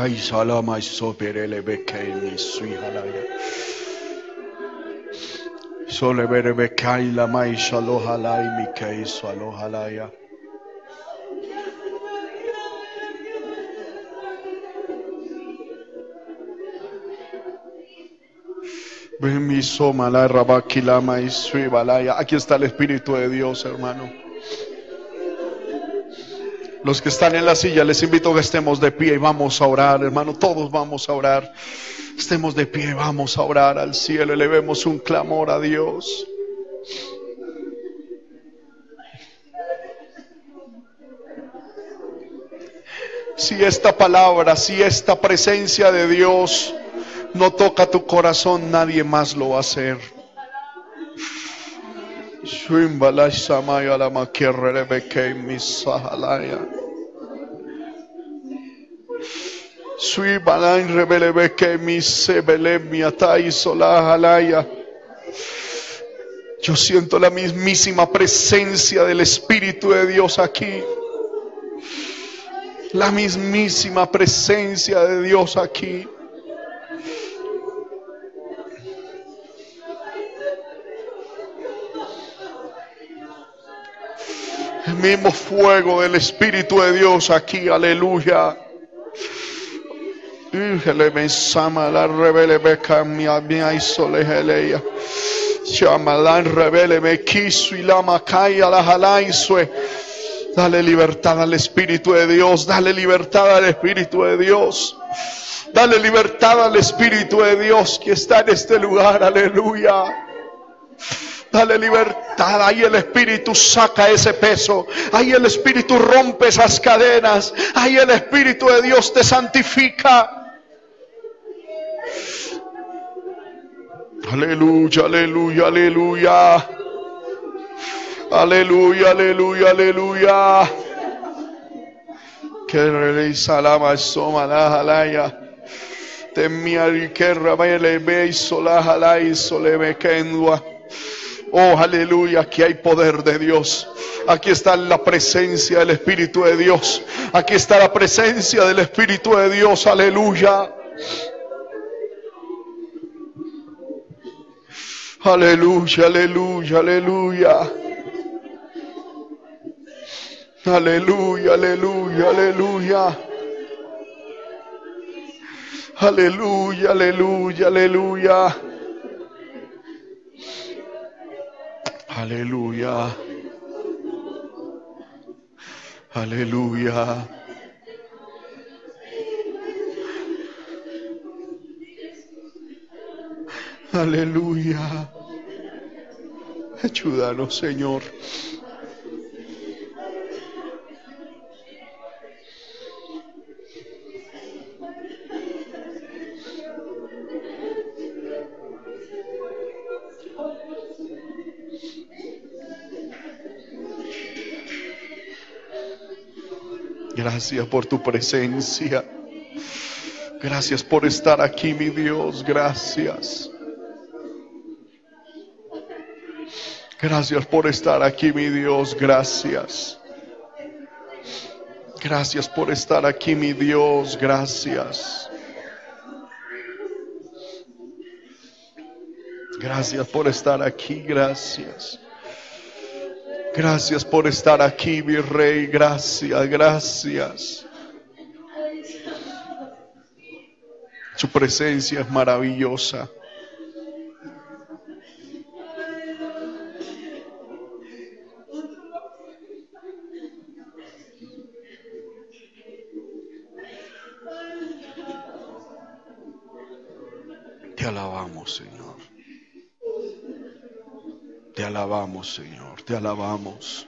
Ay, salama soperele mi sui halaya. Sole bere bekai la mai shalo halai mi kai salo halaya. Aquí está el Espíritu de Dios, hermano. Los que están en la silla, les invito a que estemos de pie y vamos a orar, hermano. Todos vamos a orar. Estemos de pie, vamos a orar al cielo. Elevemos un clamor a Dios. Si esta palabra, si esta presencia de Dios no toca tu corazón, nadie más lo va a hacer. Shimbalai samaya la makirre beke misahalaya. Sui balain rebele beke misebele miatai solahalaya. Yo siento la mismísima presencia del Espíritu de Dios aquí. La mismísima presencia de Dios aquí. Mismo fuego del Espíritu de Dios aquí, aleluya. La rebele beca mi rebele me quiso y la macaya la. Dale libertad al Espíritu de Dios, dale libertad al Espíritu de Dios. Dale libertad al Espíritu de Dios que está en este lugar, aleluya. Dale libertad. Ahí el Espíritu saca ese peso. Ahí el Espíritu rompe esas cadenas. Ahí el Espíritu de Dios te santifica. Aleluya, aleluya, aleluya. Aleluya, aleluya, aleluya. Que la jalaya. Le ve y sola jalay, sole me kendua. Oh, aleluya, aquí hay poder de Dios. Aquí está la presencia del Espíritu de Dios. Aquí está la presencia del Espíritu de Dios. Aleluya. Aleluya, aleluya, aleluya. Aleluya, aleluya, aleluya. Aleluya, aleluya, aleluya. Aleluya. Aleluya. Aleluya. Ayúdanos, Señor. Gracias por tu presencia. Gracias por estar aquí, mi Dios. Gracias. Gracias por estar aquí, mi Dios. Gracias. Gracias por estar aquí, mi Dios. Gracias. Gracias por estar aquí. Gracias. Gracias por estar aquí, mi rey. Gracias, gracias. Su presencia es maravillosa. Te alabamos, Señor. Te alabamos, Señor. Te alabamos.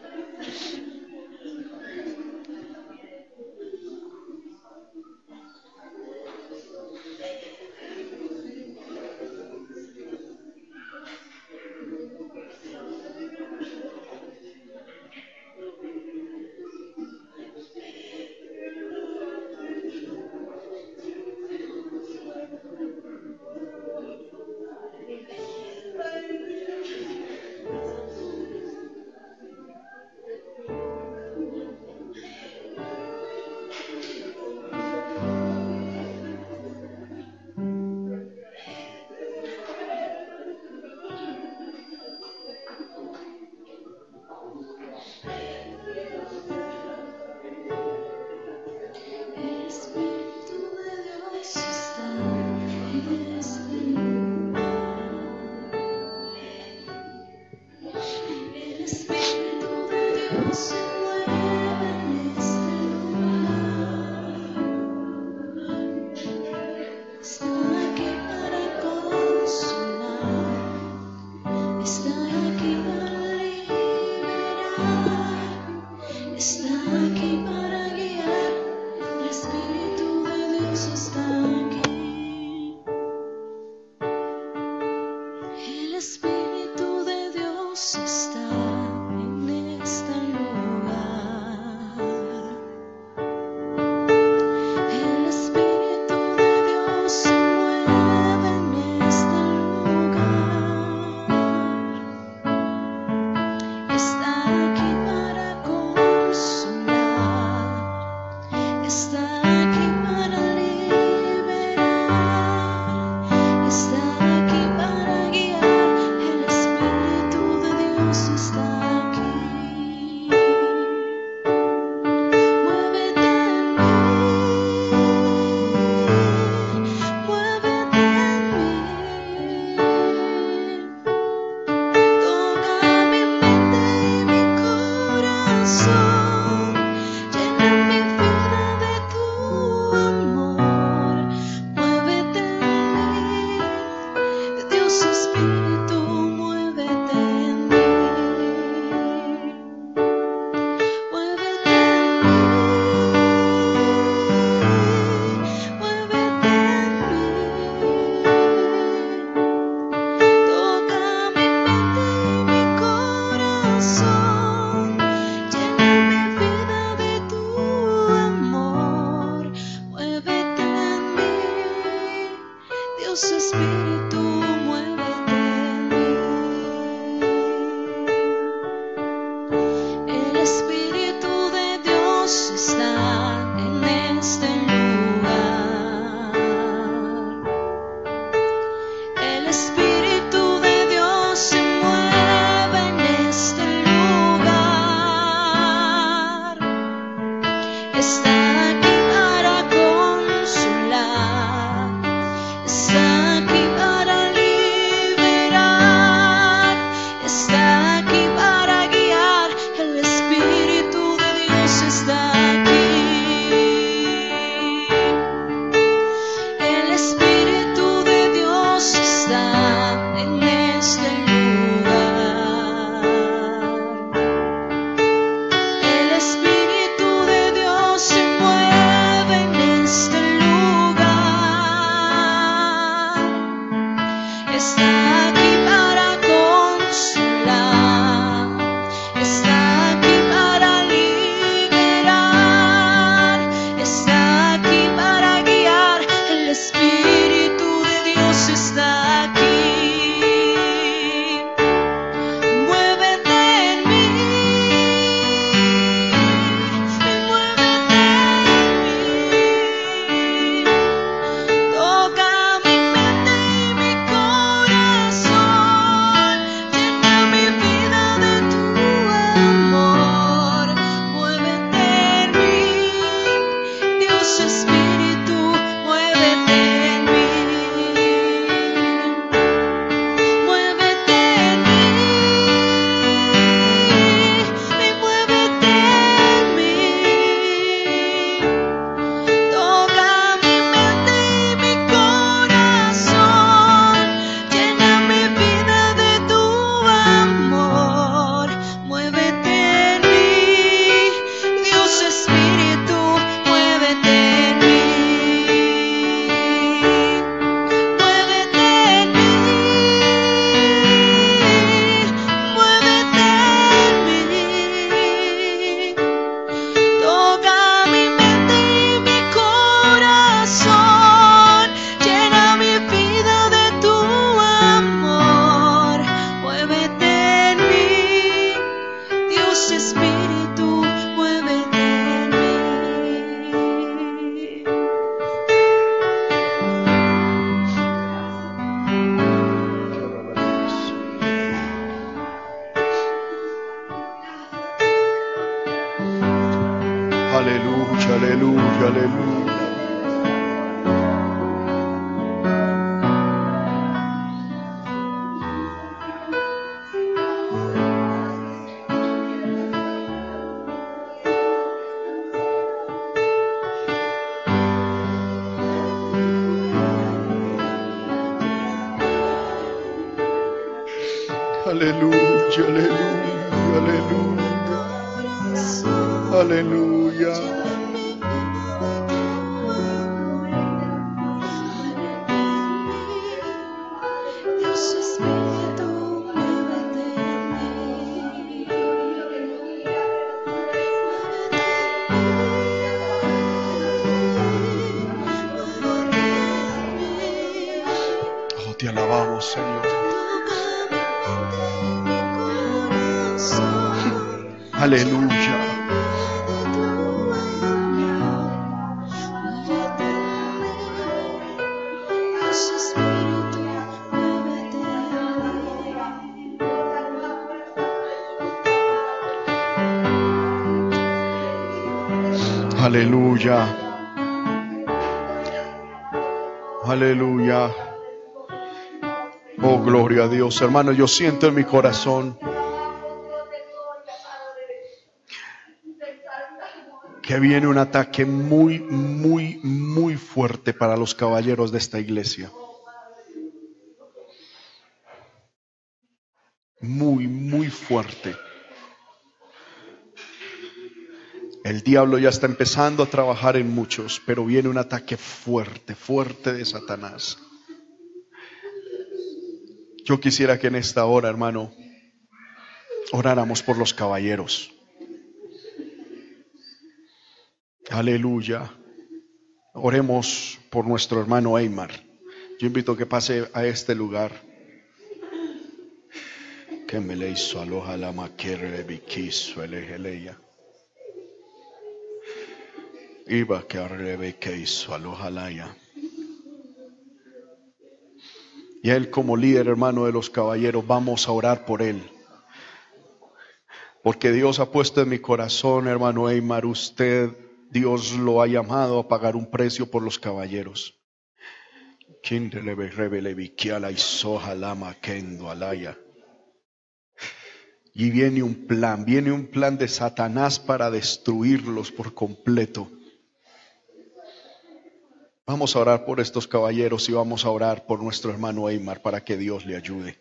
Aleluya. Aleluya. Oh, gloria a Dios. Hermano, yo siento en mi corazón que viene un ataque muy, muy, muy fuerte para los caballeros de esta iglesia. Muy, muy fuerte. El diablo ya está empezando a trabajar en muchos, pero viene un ataque fuerte, fuerte de Satanás. Yo quisiera que en esta hora, hermano, oráramos por los caballeros. Aleluya. Oremos por nuestro hermano Eymar. Yo invito a que pase a este lugar. Que me le hizo aloja Iba que hizo alojalaya. Y él como líder hermano de los caballeros, vamos a orar por él. Porque Dios ha puesto en mi corazón, hermano Eymar, usted Dios lo ha llamado a pagar un precio por los caballeros. Y viene un plan, viene un plan de Satanás para destruirlos por completo. Vamos a orar por estos caballeros y vamos a orar por nuestro hermano Eymar para que Dios le ayude.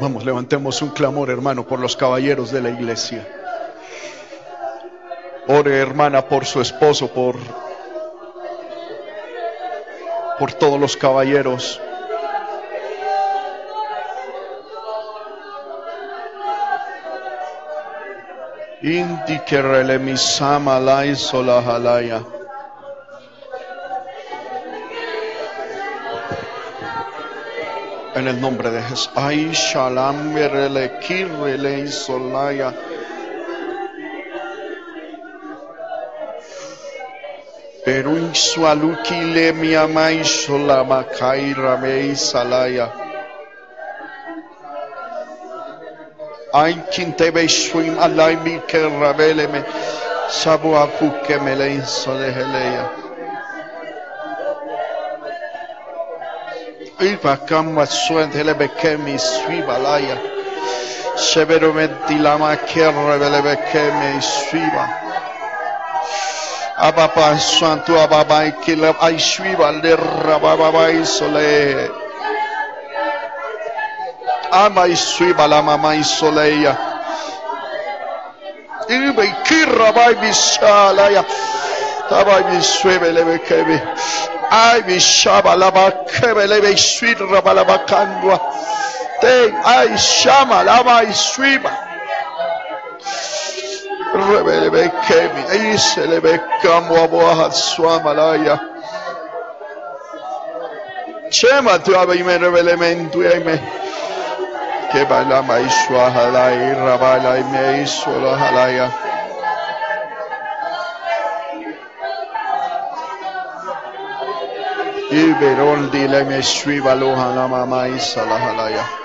Vamos, levantemos un clamor, hermano, por los caballeros de la iglesia. Ore, hermana, por su esposo, por, por todos los caballeros. Indi que relemisama la isola halaya. En el nombre de Jesús. Ay, shalom, rele, kirrele, solaya. Pero sualuki le mi amai solama kaira mei salaya. Ay, quintebe swim alai mi que ravele me. Sabu apu que me le insoleheleya. ipa kama suentelebe kemi suibalaya. Sebero menti lama kerrebelebe kemi suiba. Ababa santu ababa ikila ay suiba le rababa isole. Ama isuiba la mama isoleya. Ibe kirra bay bisalaya. Tabay bisuibe lebe kemi. I be shabalaba kebelebe sweet rabalaba kandwa. Te I shamalaba swiba. Rebelebe kemi. Iselebe kamwa boha swamalaya. Chema tu abeime rebelementu aime. Kebala maishwa halai rabala ime isola halaya. Iberon dile me shriva loha la mama isa la halaya.